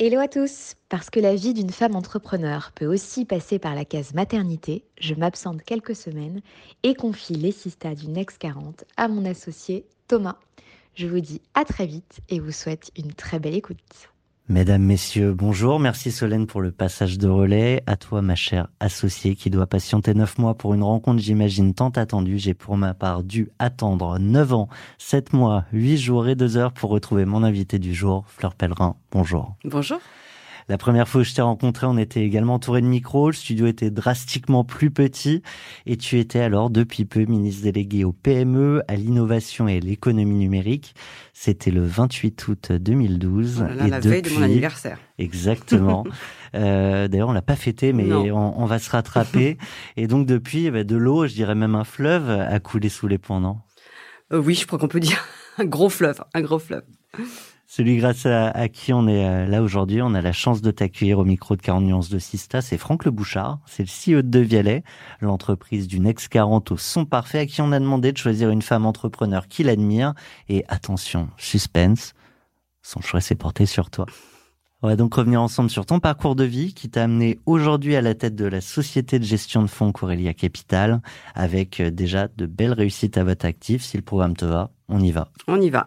Hello à tous Parce que la vie d'une femme entrepreneur peut aussi passer par la case maternité, je m'absente quelques semaines et confie les sistas du Next 40 à mon associé Thomas. Je vous dis à très vite et vous souhaite une très belle écoute. Mesdames, Messieurs, bonjour. Merci Solène pour le passage de relais. À toi, ma chère associée, qui doit patienter neuf mois pour une rencontre, j'imagine, tant attendue. J'ai pour ma part dû attendre neuf ans, sept mois, huit jours et deux heures pour retrouver mon invité du jour, Fleur Pellerin. Bonjour. Bonjour. La première fois où je t'ai rencontré, on était également entouré de micros. Le studio était drastiquement plus petit et tu étais alors depuis peu ministre délégué au PME, à l'innovation et à l'économie numérique. C'était le 28 août 2012. Oh là là, et la depuis... veille de mon anniversaire. Exactement. euh, D'ailleurs, on l'a pas fêté, mais on, on, va se rattraper. et donc depuis, eh ben, de l'eau, je dirais même un fleuve, a coulé sous les ponts, non? Euh, Oui, je crois qu'on peut dire un gros fleuve, un gros fleuve. Celui grâce à, qui on est euh, là aujourd'hui, on a la chance de t'accueillir au micro de 40 nuances de Sista, c'est Franck Le Bouchard, c'est le CEO de Devialet, l'entreprise du Next 40 au son parfait, à qui on a demandé de choisir une femme entrepreneur qu'il admire. Et attention, suspense, son choix s'est porté sur toi. On va donc revenir ensemble sur ton parcours de vie qui t'a amené aujourd'hui à la tête de la société de gestion de fonds Corelia Capital, avec euh, déjà de belles réussites à votre actif. Si le programme te va, on y va. On y va.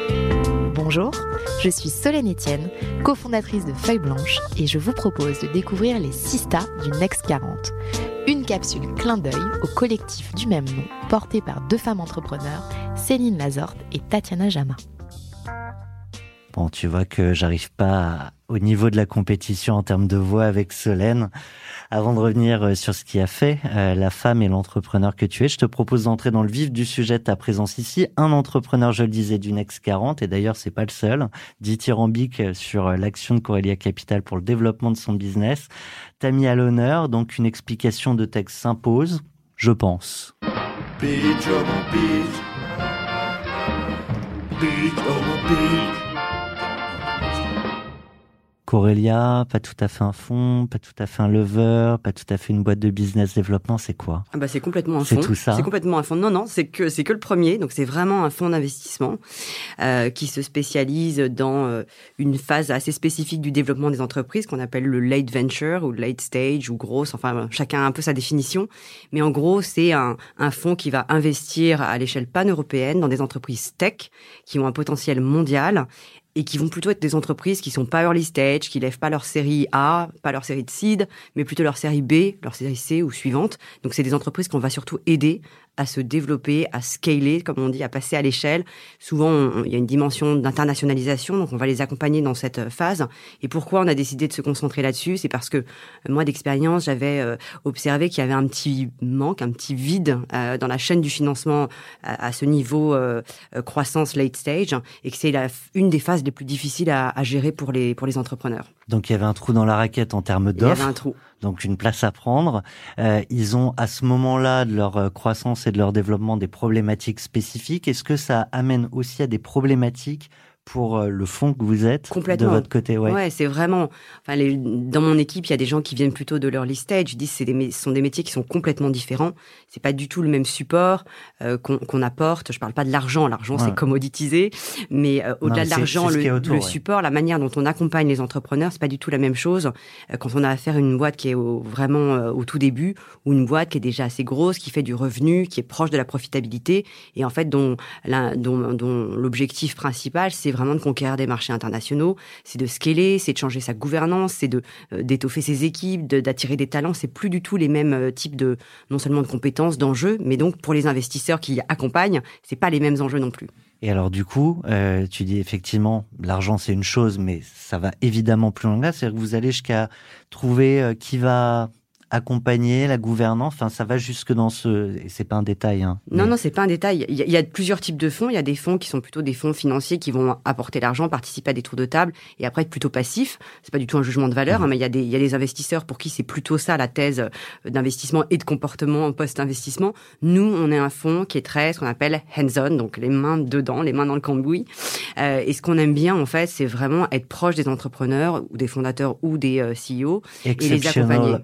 Bonjour, je suis Solène Etienne, cofondatrice de Feuille Blanche et je vous propose de découvrir les Sista du Next 40. Une capsule clin d'œil au collectif du même nom porté par deux femmes entrepreneurs, Céline Lazorte et Tatiana Jama. Bon, tu vois que j'arrive pas au niveau de la compétition en termes de voix avec Solène. Avant de revenir sur ce qui a fait euh, la femme et l'entrepreneur que tu es, je te propose d'entrer dans le vif du sujet de ta présence ici. Un entrepreneur, je le disais, du Next 40, et d'ailleurs c'est pas le seul, dithyrambique sur l'action de Corelia Capital pour le développement de son business. T'as mis à l'honneur, donc une explication de texte s'impose, je pense. Corelia, pas tout à fait un fonds, pas tout à fait un lever, pas tout à fait une boîte de business développement, c'est quoi? Ah bah c'est complètement un fonds. C'est tout ça? C'est complètement un fonds. Non non, c'est que c'est que le premier. Donc c'est vraiment un fonds d'investissement euh, qui se spécialise dans euh, une phase assez spécifique du développement des entreprises qu'on appelle le late venture ou late stage ou grosse. Enfin chacun a un peu sa définition. Mais en gros c'est un, un fonds qui va investir à l'échelle pan-européenne dans des entreprises tech qui ont un potentiel mondial et qui vont plutôt être des entreprises qui sont pas early stage, qui lèvent pas leur série A, pas leur série de seed, mais plutôt leur série B, leur série C ou suivante. Donc c'est des entreprises qu'on va surtout aider à se développer, à scaler, comme on dit, à passer à l'échelle. Souvent, il y a une dimension d'internationalisation, donc on va les accompagner dans cette phase. Et pourquoi on a décidé de se concentrer là-dessus? C'est parce que moi, d'expérience, j'avais euh, observé qu'il y avait un petit manque, un petit vide euh, dans la chaîne du financement à, à ce niveau euh, croissance late stage, et que c'est une des phases les plus difficiles à, à, gérer pour les pour les entrepreneurs. Donc il y avait un trou dans la raquette en termes d'offres. Il y avait un trou. Donc une place à prendre. Euh, ils ont à ce moment-là de leur croissance et de leur développement des problématiques spécifiques. Est-ce que ça amène aussi à des problématiques pour le fond que vous êtes Complètement. de votre côté. Ouais, ouais c'est vraiment. Enfin, les, dans mon équipe, il y a des gens qui viennent plutôt de l'early stage. Je dis c'est des, ce sont des métiers qui sont complètement différents. C'est pas du tout le même support euh, qu'on qu apporte. Je parle pas de l'argent. L'argent ouais. c'est commoditisé, mais euh, au-delà de l'argent, le, autour, le ouais. support, la manière dont on accompagne les entrepreneurs, c'est pas du tout la même chose euh, quand on a affaire à une boîte qui est au, vraiment euh, au tout début ou une boîte qui est déjà assez grosse, qui fait du revenu, qui est proche de la profitabilité et en fait dont l'objectif dont, dont principal c'est c'est vraiment de conquérir des marchés internationaux, c'est de scaler, c'est de changer sa gouvernance, c'est de euh, d'étoffer ses équipes, d'attirer des talents. C'est plus du tout les mêmes euh, types de non seulement de compétences, d'enjeux, mais donc pour les investisseurs qui accompagnent, c'est pas les mêmes enjeux non plus. Et alors du coup, euh, tu dis effectivement, l'argent c'est une chose, mais ça va évidemment plus loin que là. C'est-à-dire que vous allez jusqu'à trouver qui va accompagner la gouvernance? Enfin, ça va jusque dans ce. Et c'est pas un détail. Hein, non, non, c'est pas un détail. Il y, a, plusieurs types de fonds. Il y a des fonds qui sont plutôt des fonds financiers qui vont apporter l'argent, participer à des tours de table et après être plutôt passifs. C'est pas du tout un jugement de valeur, mmh. hein, mais il y, a des, il y a des investisseurs pour qui c'est plutôt ça la thèse euh, d'investissement et de comportement post-investissement. Nous, on est un fonds qui est très ce qu'on appelle hands-on, donc les mains dedans, les mains dans le cambouis. Euh, et ce qu'on aime bien, en fait, c'est vraiment être proche des entrepreneurs ou des fondateurs ou des euh, CEO et les accompagner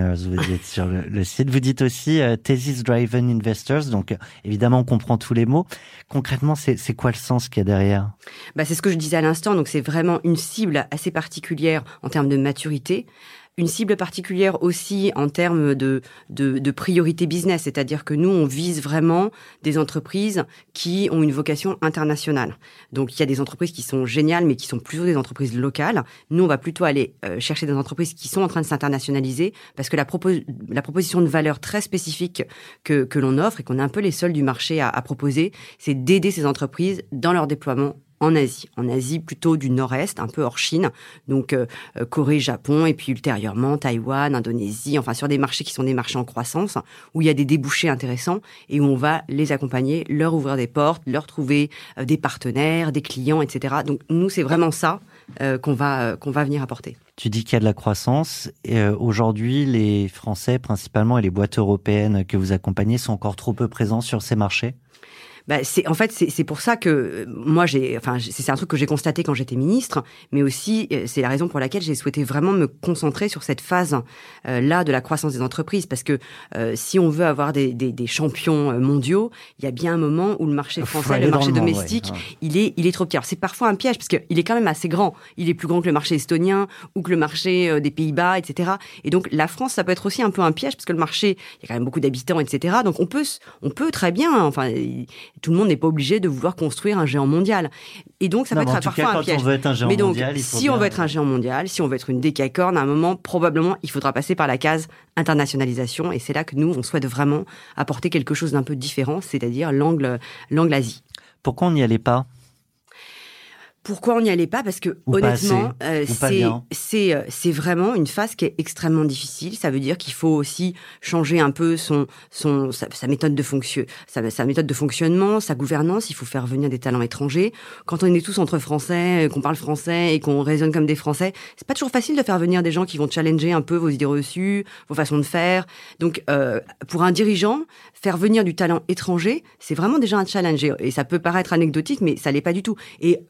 vous dites sur le, site. Vous dites aussi euh, Thesis Driven Investors, donc euh, évidemment on comprend tous les mots. Concrètement, c'est quoi le sens qu'il y a derrière? Bah, C'est ce que je disais à l'instant, donc c'est vraiment une cible assez particulière en termes de maturité une cible particulière aussi en termes de, de, de priorité business, c'est-à-dire que nous, on vise vraiment des entreprises qui ont une vocation internationale. Donc, il y a des entreprises qui sont géniales, mais qui sont plutôt des entreprises locales. Nous, on va plutôt aller euh, chercher des entreprises qui sont en train de s'internationaliser, parce que la, la proposition de valeur très spécifique que, que l'on offre et qu'on est un peu les seuls du marché à, à proposer, c'est d'aider ces entreprises dans leur déploiement en Asie, en Asie plutôt du nord-est, un peu hors Chine, donc euh, euh, Corée, Japon, et puis ultérieurement Taïwan, Indonésie, enfin sur des marchés qui sont des marchés en croissance, où il y a des débouchés intéressants et où on va les accompagner, leur ouvrir des portes, leur trouver euh, des partenaires, des clients, etc. Donc nous, c'est vraiment ça qu'on va va venir apporter. Tu dis qu'il y a de la croissance. Aujourd'hui, les Français principalement et les boîtes européennes que vous accompagnez sont encore trop peu présents sur ces marchés? Bah, c'est en fait c'est pour ça que euh, moi j'ai enfin c'est un truc que j'ai constaté quand j'étais ministre, mais aussi euh, c'est la raison pour laquelle j'ai souhaité vraiment me concentrer sur cette phase euh, là de la croissance des entreprises parce que si on veut avoir des, des, des, champions mondiaux, il y a bien un moment où le marché français, le marché domestique, il est il est trop petit. Alors c'est parfois un piège parce qu'il est quand même assez grand. Il est plus grand que le marché estonien ou que le marché des Pays-Bas, etc. Et donc la France ça peut être aussi un peu un piège parce que le marché il y a quand même beaucoup d'habitants, etc. Donc on peut on peut très bien enfin tout le monde n'est pas obligé de vouloir construire un géant mondial. Et donc, ça peut être parfois un piège. mais donc, si on veut être un géant mondial, si on veut être une décacorne, à un moment, probablement, il faudra passer par la case internationalisation. Et c'est là que nous, on souhaite vraiment apporter quelque chose d'un peu différent, c'est-à-dire l'angle, l'angle Asie. Pourquoi on n'y allait pas? Pourquoi on n'y allait pas? Parce que honnêtement, euh, c'est euh, c'est vraiment une phase qui est extrêmement difficile. Ça veut dire qu'il faut aussi changer un peu son son sa, méthode de fonction, sa, sa, méthode de fonctionnement, sa gouvernance. Il faut faire venir des talents étrangers. Quand on est tous entre Français, euh, qu'on parle français et qu'on raisonne comme des Français, c'est pas toujours facile de faire venir des gens qui vont challenger un peu vos idées reçues, vos façons de faire. Donc, euh, pour un dirigeant, faire venir du talent étranger, c'est vraiment déjà un challenge. Et ça peut paraître anecdotique, mais ça l'est pas du tout. Et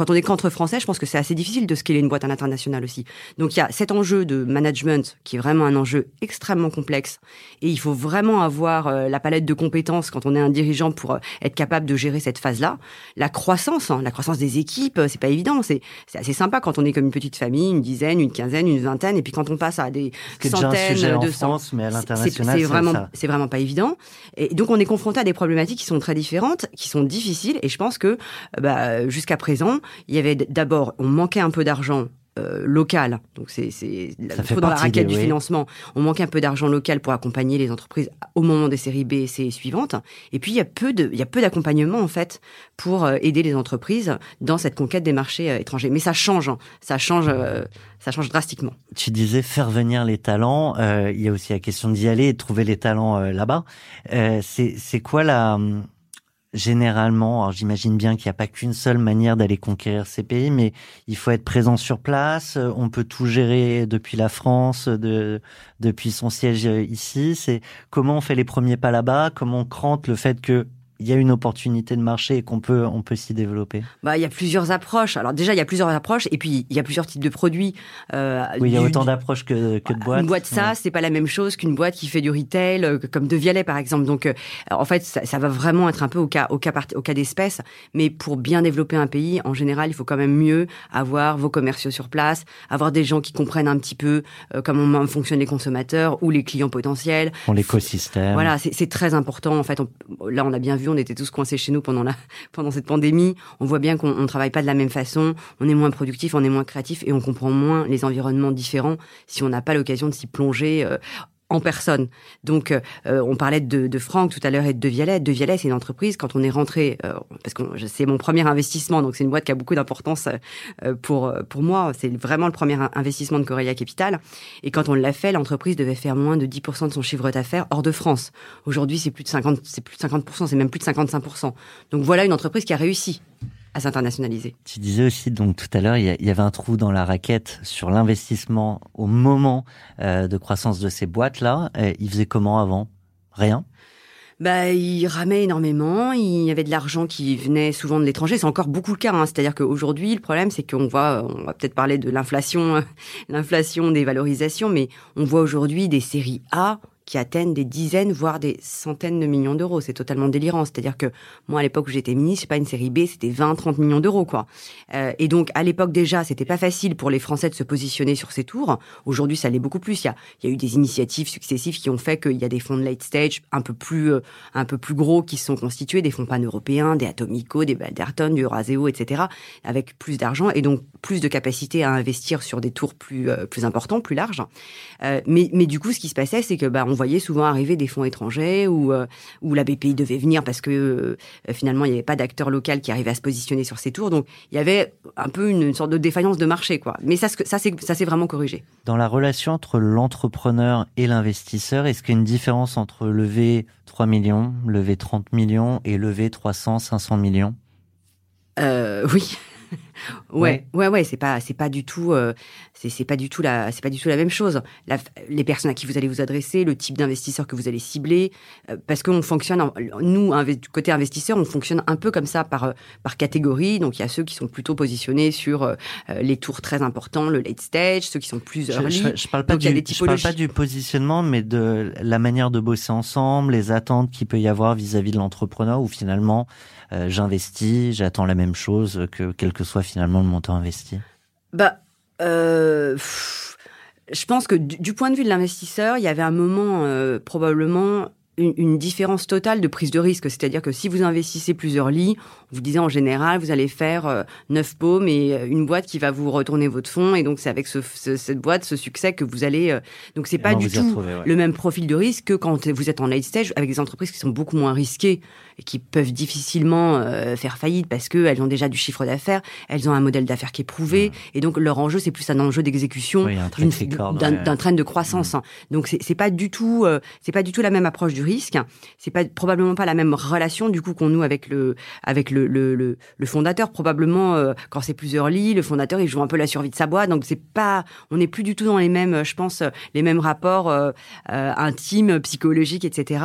quand on est qu'entre Français, je pense que c'est assez difficile de scaler une boîte à l'international aussi. Donc il y a cet enjeu de management qui est vraiment un enjeu extrêmement complexe et il faut vraiment avoir euh, la palette de compétences quand on est un dirigeant pour euh, être capable de gérer cette phase-là. La croissance, hein, la croissance des équipes, euh, c'est pas évident. C'est assez sympa quand on est comme une petite famille, une dizaine, une quinzaine, une vingtaine, et puis quand on passe à des centaines de France, mais à l'international, c'est vraiment, c'est vraiment pas évident. Et donc on est confronté à des problématiques qui sont très différentes, qui sont difficiles. Et je pense que bah, jusqu'à présent, il y avait d'abord, on manquait un peu d'argent euh, local. Donc c'est dans la raquette du financement. On manquait un peu d'argent local pour accompagner les entreprises au moment des séries B et C suivantes. Et puis il y a peu de il y a peu d'accompagnement en fait pour euh, aider les entreprises dans cette conquête des marchés euh, étrangers. Mais ça change, hein. ça change ça change drastiquement. Tu disais faire venir les talents. il y a aussi la question d'y aller et de trouver les talents là-bas. c'est c'est quoi la généralement, alors j'imagine bien qu'il n'y a pas qu'une seule manière d'aller conquérir ces pays, mais il faut être présent sur place. On peut tout gérer depuis la France, de, depuis son siège ici. C'est comment on fait les premiers pas là-bas, comment on crante le fait que il y a une opportunité de marché et qu'on peut, on peut s'y développer Bah, il y a plusieurs approches. Alors déjà, il y a plusieurs approches et puis il y a plusieurs types de produits. Euh, oui, il y a autant d'approches que, que, de boîtes. Une boîte ça, c'est pas la même chose qu'une boîte qui fait du retail, euh, comme De Vialet par exemple. Donc, euh, en fait, ça, ça, va vraiment être un peu au cas, au cas, au cas d'espèce. Mais pour bien développer un pays, en général, il faut quand même mieux avoir vos commerciaux sur place, avoir des gens qui comprennent un petit peu euh, comment fonctionnent les consommateurs ou les clients potentiels. L'écosystème. Voilà, c'est très important. En fait, là, on a bien vu on était tous coincés chez nous pendant la pendant cette pandémie. On voit bien qu'on ne travaille pas de la même façon, on est moins productif, on est moins créatif et on comprend moins les environnements différents si on n'a pas l'occasion de s'y plonger en personne. Donc, euh, on parlait de, de, Franck tout à l'heure et de Vialet. De Vialet, c'est une entreprise, quand on est rentré, euh, parce que c'est mon premier investissement, donc c'est une boîte qui a beaucoup d'importance euh, pour, pour moi. C'est vraiment le premier investissement de Corelia Capital. Et quand on l'a fait, l'entreprise devait faire moins de 10% de son chiffre d'affaires hors de France. Aujourd'hui, c'est plus de 50, c'est plus de 50%, c'est même plus de 55%. Donc voilà une entreprise qui a réussi à s'internationaliser. Tu disais aussi donc tout à l'heure, il y, avait un trou dans la raquette sur l'investissement au moment euh, de croissance de ces boîtes-là. Ils faisaient comment avant? Rien? Bah, il ramait énormément. Il y avait de l'argent qui venait souvent de l'étranger. C'est encore beaucoup le cas. Hein. C'est-à-dire qu'aujourd'hui, le problème, c'est qu'on voit, on va peut-être parler de l'inflation, l'inflation des valorisations, mais on voit aujourd'hui des séries A qui atteignent des dizaines, voire des centaines de millions d'euros. C'est totalement délirant. C'est-à-dire que moi, à l'époque où j'étais ministre, c'est pas une série B, c'était 20, 30 millions d'euros, quoi. Euh, et donc, à l'époque déjà, c'était pas facile pour les Français de se positionner sur ces tours. Aujourd'hui, ça l'est beaucoup plus. Il y a, eu des initiatives successives qui ont fait qu'il y a des fonds de late stage un peu plus, euh, un peu plus gros qui se sont constitués, des fonds pan-européens, des Atomico, des Balderton, du Euraseo, etc., avec plus d'argent et donc plus de capacité à investir sur des tours plus, euh, plus importants, plus larges. Mais, mais du coup, ce qui se passait, c'est que bah, on voyait souvent arriver des fonds étrangers ou euh, où la BPI devait venir parce que euh, finalement il n'y avait pas d'acteur local qui arrivait à se positionner sur ces tours. Donc il y avait un peu une, sorte de défaillance de marché, quoi. Mais ça, ça s'est vraiment corrigé. Dans la relation entre l'entrepreneur et l'investisseur, est-ce qu'il y a une différence entre lever 3 millions, lever 30 millions et lever 300, 500 millions? Euh, Oui. Ouais, ouais, ouais, c'est pas, c'est pas du tout, euh, c'est pas du tout la, c'est pas du tout la même chose. les personnes à qui vous allez vous adresser, le type d'investisseur que vous allez cibler, euh, parce qu'on fonctionne, nous, du côté investisseur, on fonctionne un peu comme ça par euh, par catégorie. Donc il y a ceux qui sont plutôt positionnés sur les tours très importants, le late stage, ceux qui sont plus early. Je, je, parle pas du, je parle pas du positionnement, mais de la manière de bosser ensemble, les attentes qu'il peut y avoir vis-à-vis -vis de l'entrepreneur, où finalement j'investis, j'attends la même chose que quel que soit finalement le montant investi Bah, euh, je pense que du, point de vue de l'investisseur, il y avait un moment euh, probablement une, différence totale de prise de risque. C'est-à-dire que si vous investissez plusieurs lits, vous disait en général, vous allez faire euh, neuf paumes et euh, une boîte qui va vous retourner votre fonds. Et donc, c'est avec ce, cette boîte, ce succès que vous allez. Euh, donc, c'est pas du tout le même profil de risque que quand vous êtes en late stage avec des entreprises qui sont beaucoup moins risquées et qui peuvent difficilement faire faillite parce qu'elles ont déjà du chiffre d'affaires, elles ont un modèle d'affaires qui est prouvé. Et donc, leur enjeu, c'est plus un enjeu d'exécution d'un train de croissance. Hein. Donc, c'est pas du tout, c'est pas du tout la même approche du risque. C'est pas probablement pas la même relation du coup qu'on noue avec le avec le le, le, fondateur. Probablement euh, quand c'est plusieurs lits, le fondateur il joue un peu la survie de sa boîte. Donc c'est pas, on n'est plus du tout dans les mêmes, je pense, les mêmes rapports euh, euh, intimes, psychologiques, etc.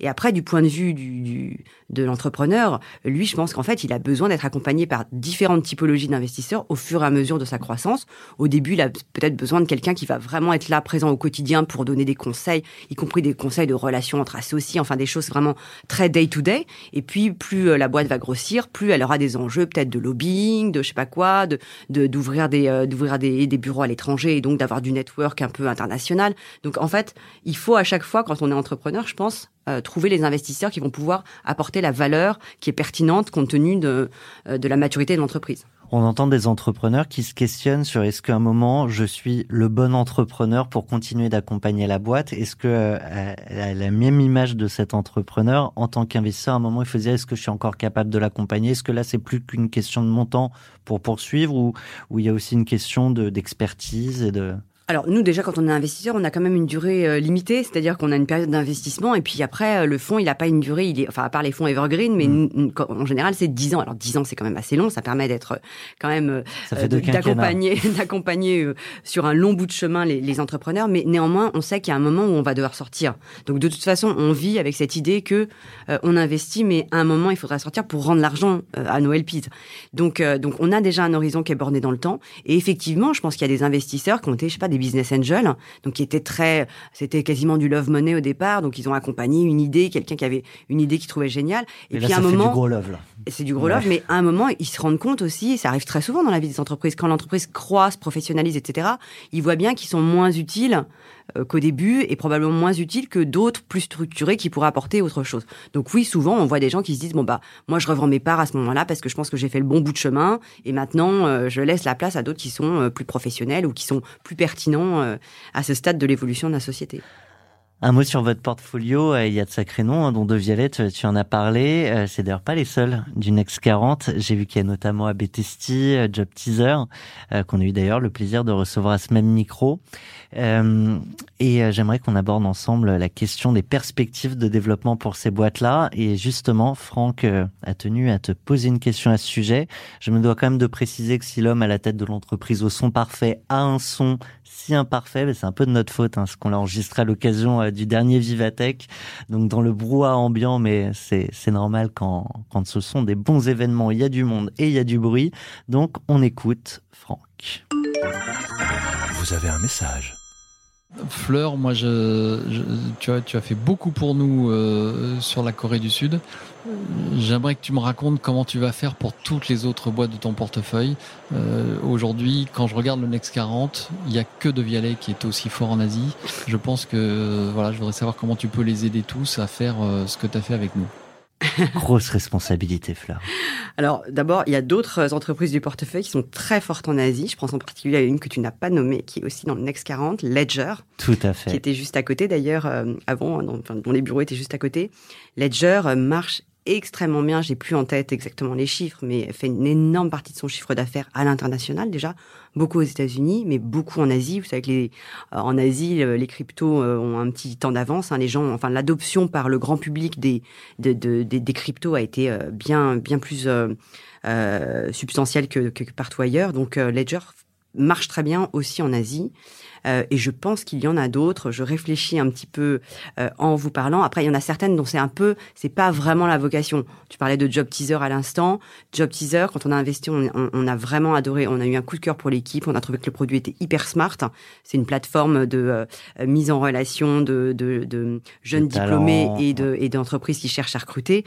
Et après du point de vue du, du de l'entrepreneur, lui, je pense qu'en fait, il a besoin d'être accompagné par différentes typologies d'investisseurs au fur et à mesure de sa croissance. Au début, il a peut-être besoin de quelqu'un qui va vraiment être là, présent au quotidien pour donner des conseils, y compris des conseils de relations entre associés, enfin des choses vraiment très day-to-day. Et puis, plus euh, la boîte va grossir, plus elle aura des enjeux peut-être de lobbying, de je sais pas quoi, de d'ouvrir des euh, des, des bureaux à l'étranger et donc d'avoir du network un peu international. Donc en fait, il faut à chaque fois quand on est entrepreneur, je pense, euh, trouver les investisseurs qui vont pouvoir apporter la valeur qui est pertinente compte tenu de, euh, de la maturité de l'entreprise. On entend des entrepreneurs qui se questionnent sur est-ce qu'à un moment je suis le bon entrepreneur pour continuer d'accompagner la boîte? Est-ce que euh, la même image de cet entrepreneur en tant qu'investisseur, à un moment il faut dire est-ce que je suis encore capable de l'accompagner? Est-ce que là c'est plus qu'une question de montant pour poursuivre ou, ou il y a aussi une question d'expertise et de alors nous déjà quand on est investisseur, on a quand même une durée euh, limitée, c'est-à-dire qu'on a une période d'investissement et puis après euh, le fonds il n'a pas une durée, il est enfin à part les fonds evergreen, mais mm. en général c'est 10 ans. Alors 10 ans c'est quand même assez long, ça permet d'être euh, quand même d'accompagner d'accompagner sur un long bout de chemin les, les entrepreneurs, mais néanmoins on sait qu'il y a un moment où on va devoir sortir. Donc de toute façon on vit avec cette idée que on investit, mais à un moment il faudra sortir pour rendre l'argent à nos LPs. Donc donc on a déjà un horizon qui est borné dans le temps et effectivement je pense qu'il y a des investisseurs qui ont été je sais pas des business angels, donc qui étaient très, c'était quasiment du love money au départ, donc ils ont accompagné une idée, quelqu'un qui avait une idée qui trouvait géniale. Et, puis à un moment, du gros love là. C'est du gros love, mais à un moment ils se rendent compte aussi, et ça arrive très souvent dans la vie des entreprises, quand l'entreprise croît, se professionnalise, etc. Ils voient bien qu'ils sont moins utiles qu'au début et probablement moins utile que d'autres plus structurés qui pourraient apporter autre chose. Donc oui, souvent on voit des gens qui se disent bon bah moi je revends mes parts à ce moment-là parce que je pense que j'ai fait le bon bout de chemin et maintenant je laisse la place à d'autres qui sont plus professionnels ou qui sont plus pertinents à ce stade de l'évolution de la société. Un mot sur votre portfolio, euh, il y a de sacrés noms, hein, dont De Violette, tu en as parlé. Euh, c'est d'ailleurs pas les seuls du Next 40. J'ai vu qu'il y a notamment Abetesti, euh, Job Teaser, qu'on a eu d'ailleurs le plaisir de recevoir à ce même micro. et j'aimerais qu'on aborde ensemble la question des perspectives de développement pour ces boîtes-là. Et justement, Franck a tenu à te poser une question à ce sujet. Je me dois quand même de préciser que si l'homme à la tête de l'entreprise au son parfait a un son si imparfait, mais c'est un peu de notre faute, hein, ce qu'on l'a enregistré à l'occasion euh, du dernier Vivatech, donc dans le brouhaha ambiant, mais c'est normal quand, quand ce sont des bons événements, il y a du monde et il y a du bruit, donc on écoute Franck. Vous avez un message. Fleur, moi, je, tu, as, tu as fait beaucoup pour nous euh, sur la Corée du Sud. J'aimerais que tu me racontes comment tu vas faire pour toutes les autres boîtes de ton portefeuille. Euh, aujourd'hui, quand je regarde le Next 40, il n'y a que De Vialet qui est aussi fort en Asie. Je pense que voilà, je voudrais savoir comment tu peux les aider tous à faire euh, ce que tu as fait avec nous. Grosse responsabilité, Fleur. Alors, d'abord, il y a d'autres entreprises du portefeuille qui sont très fortes en Asie. Je pense en particulier à une que tu n'as pas nommée, qui est aussi dans le Next 40, Ledger. Tout à fait. Qui était juste à côté, d'ailleurs, euh, avant, dont, dont, les bureaux étaient juste à côté. Ledger marche extrêmement bien. J'ai plus en tête exactement les chiffres, mais fait une énorme partie de son chiffre d'affaires à l'international déjà, beaucoup aux États-Unis, mais beaucoup en Asie. Vous savez que les, euh, en Asie, les cryptos euh, ont un petit temps d'avance. Hein. Les gens, enfin, l'adoption par le grand public des des, des cryptos a été euh, bien bien plus euh, substantielle que, que partout ailleurs. Donc Ledger marche très bien aussi en Asie. Euh, et je pense qu'il y en a d'autres. Je réfléchis un petit peu euh, en vous parlant. Après, il y en a certaines dont c'est un peu, c'est pas vraiment la vocation. Tu parlais de Job Teaser à l'instant. Job Teaser, quand on a investi, on, on, a vraiment adoré. On a eu un coup de cœur pour l'équipe. On a trouvé que le produit était hyper smart. C'est une plateforme de euh, mise en relation de, de, de jeunes diplômés et de et d'entreprises qui cherchent à recruter.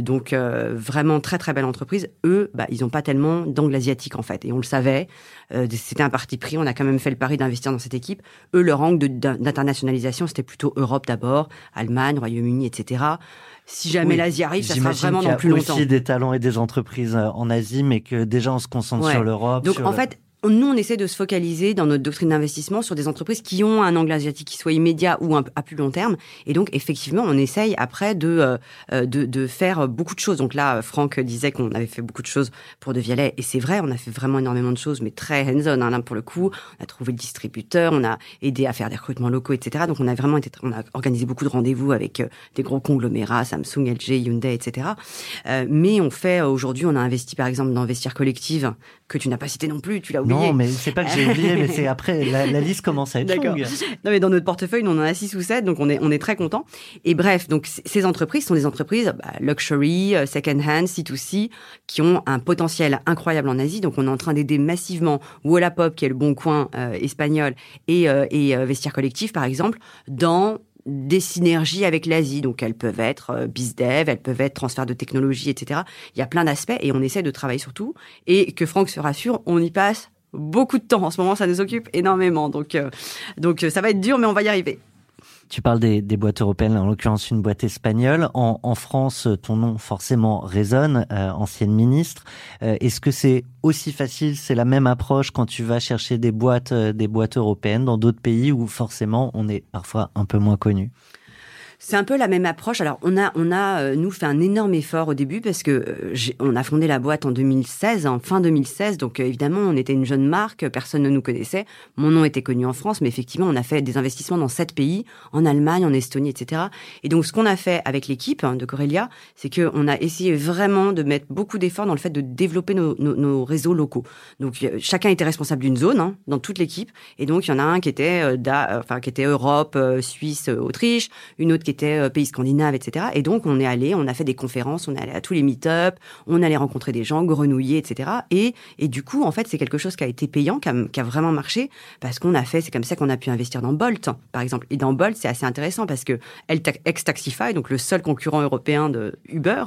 donc vraiment très très belle entreprise. Eux, bah, ils n'ont pas tellement d'angle asiatique en fait, et on le savait. C'était un parti pris. On a quand même fait le pari d'investir dans cette équipe. Eux, leur angle d'internationalisation, c'était plutôt Europe d'abord, Allemagne, Royaume-Uni, etc. Si jamais l'Asie arrive, ça sera vraiment dans plus longtemps. Il y a aussi des talents et des entreprises euh, en Asie, mais que déjà on se concentre sur l'Europe. Donc en fait, nous, on essaie de se focaliser dans notre doctrine d'investissement sur des entreprises qui ont un angle asiatique qui soit immédiat ou à plus long terme. Et donc, effectivement, on essaye après de, euh, euh, de, de, faire beaucoup de choses. Donc là, Franck disait qu'on avait fait beaucoup de choses pour De Vialet. Et c'est vrai, on a fait vraiment énormément de choses, mais très hands-on. Hein, pour le coup, on a trouvé le distributeur, on a aidé à faire des recrutements locaux, etc. Donc, on a vraiment été, on a organisé beaucoup de rendez-vous avec euh, des gros conglomérats, Samsung, LG, Hyundai, etc. mais on fait, aujourd'hui, on a investi, par exemple, dans Vestiaire Collective, que tu n'as pas cité non plus, tu l'as oublié. Non, mais c'est pas que j'ai oublié, mais c'est après, la, liste commence à être longue. Non, mais dans notre portefeuille, on en a 6 ou 7, donc on est, on est très content. Et bref, donc ces entreprises sont des entreprises bah, luxury, euh, second hand, C2C, qui ont un potentiel incroyable en Asie. Donc on est en train d'aider massivement Wallapop, qui est le bon coin euh, espagnol, et, euh, et Vestiaire Collectif, par exemple, dans des synergies avec l'Asie. Donc elles peuvent être euh, bizdev, elles peuvent être transfert de technologie, etc. Il y a plein d'aspects et on essaie de travailler sur tout. Et que Franck se rassure, on y passe beaucoup de temps. En ce moment, ça nous occupe énormément. Donc, euh, donc ça va être dur, mais on va y arriver. Tu parles des, boîtes européennes, en l'occurrence une boîte espagnole. En, France, ton nom forcément résonne, euh, ancienne ministre. Euh, est-ce que c'est aussi facile, c'est la même approche quand tu vas chercher des boîtes, euh, des boîtes européennes dans d'autres pays où forcément on est parfois un peu moins connu? C'est un peu la même approche. Alors, on a, on a, euh, nous, fait un énorme effort au début parce que euh, on a fondé la boîte en 2016, en fin 2016. Donc, euh, évidemment, on était une jeune marque, personne ne nous connaissait. Mon nom était connu en France, mais effectivement, on a fait des investissements dans sept pays, en Allemagne, en Estonie, etc. Et donc, ce qu'on a fait avec l'équipe hein, de Corelia, c'est qu'on a essayé vraiment de mettre beaucoup d'efforts dans le fait de développer nos, nos, réseaux locaux. Donc, chacun était responsable d'une zone hein, dans toute l'équipe. Et donc, il y en a un qui était, enfin, qui était Europe, Suisse, Autriche, une autre qui étaient pays scandinaves, etc. Et donc, on est allé, on a fait des conférences, on est allé à tous les meet-up, on allait rencontrer des gens, grenouiller, etc. Et, et du coup, en fait, c'est quelque chose qui a été payant, qui a, qui a vraiment marché, parce qu'on a fait, c'est comme ça qu'on a pu investir dans Bolt, par exemple. Et dans Bolt, c'est assez intéressant parce que ex-Taxify, donc le seul concurrent européen de Uber,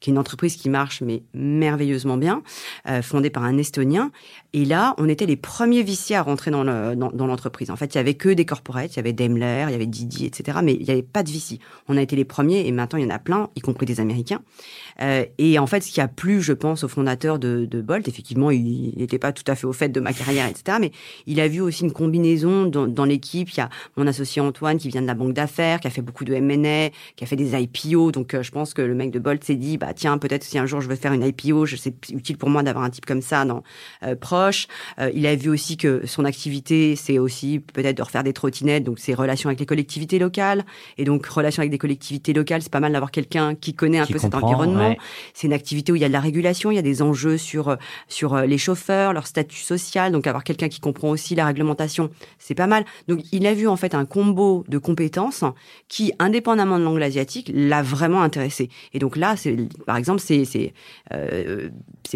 qui est une entreprise qui marche mais merveilleusement bien, euh, fondée par un Estonien. Et là, on était les premiers viciers à rentrer dans l'entreprise. Dans, en fait, il y avait que des corporates, il y avait Daimler, il y avait Didi, etc. Mais il n'y avait pas de VC. On a été les premiers et maintenant il y en a plein, y compris des Américains. Euh, et en fait, ce qui a plu, je pense, au fondateur de, de Bolt, effectivement, il n'était pas tout à fait au fait de ma carrière, etc. Mais il a vu aussi une combinaison dans, dans l'équipe. Il y a mon associé Antoine qui vient de la banque d'affaires, qui a fait beaucoup de M&A, qui a fait des IPO. Donc, euh, je pense que le mec de Bolt s'est dit, bah tiens, peut-être si un jour je veux faire une IPO, c'est utile pour moi d'avoir un type comme ça dans euh, Euh, il a vu aussi que son activité, c'est aussi peut-être de refaire des trottinettes, donc ses relations avec les collectivités locales. Et donc, relations avec des collectivités locales, c'est pas mal d'avoir quelqu'un qui connaît un peu cet environnement. C'est une activité où il y a de la régulation, il y a des enjeux sur sur les chauffeurs, leur statut social. Donc, avoir quelqu'un qui comprend aussi la réglementation, c'est pas mal. Donc, il a vu en fait un combo de compétences qui, indépendamment de l'angle asiatique, l'a vraiment intéressé. Et donc là, par exemple, c'est c'est euh,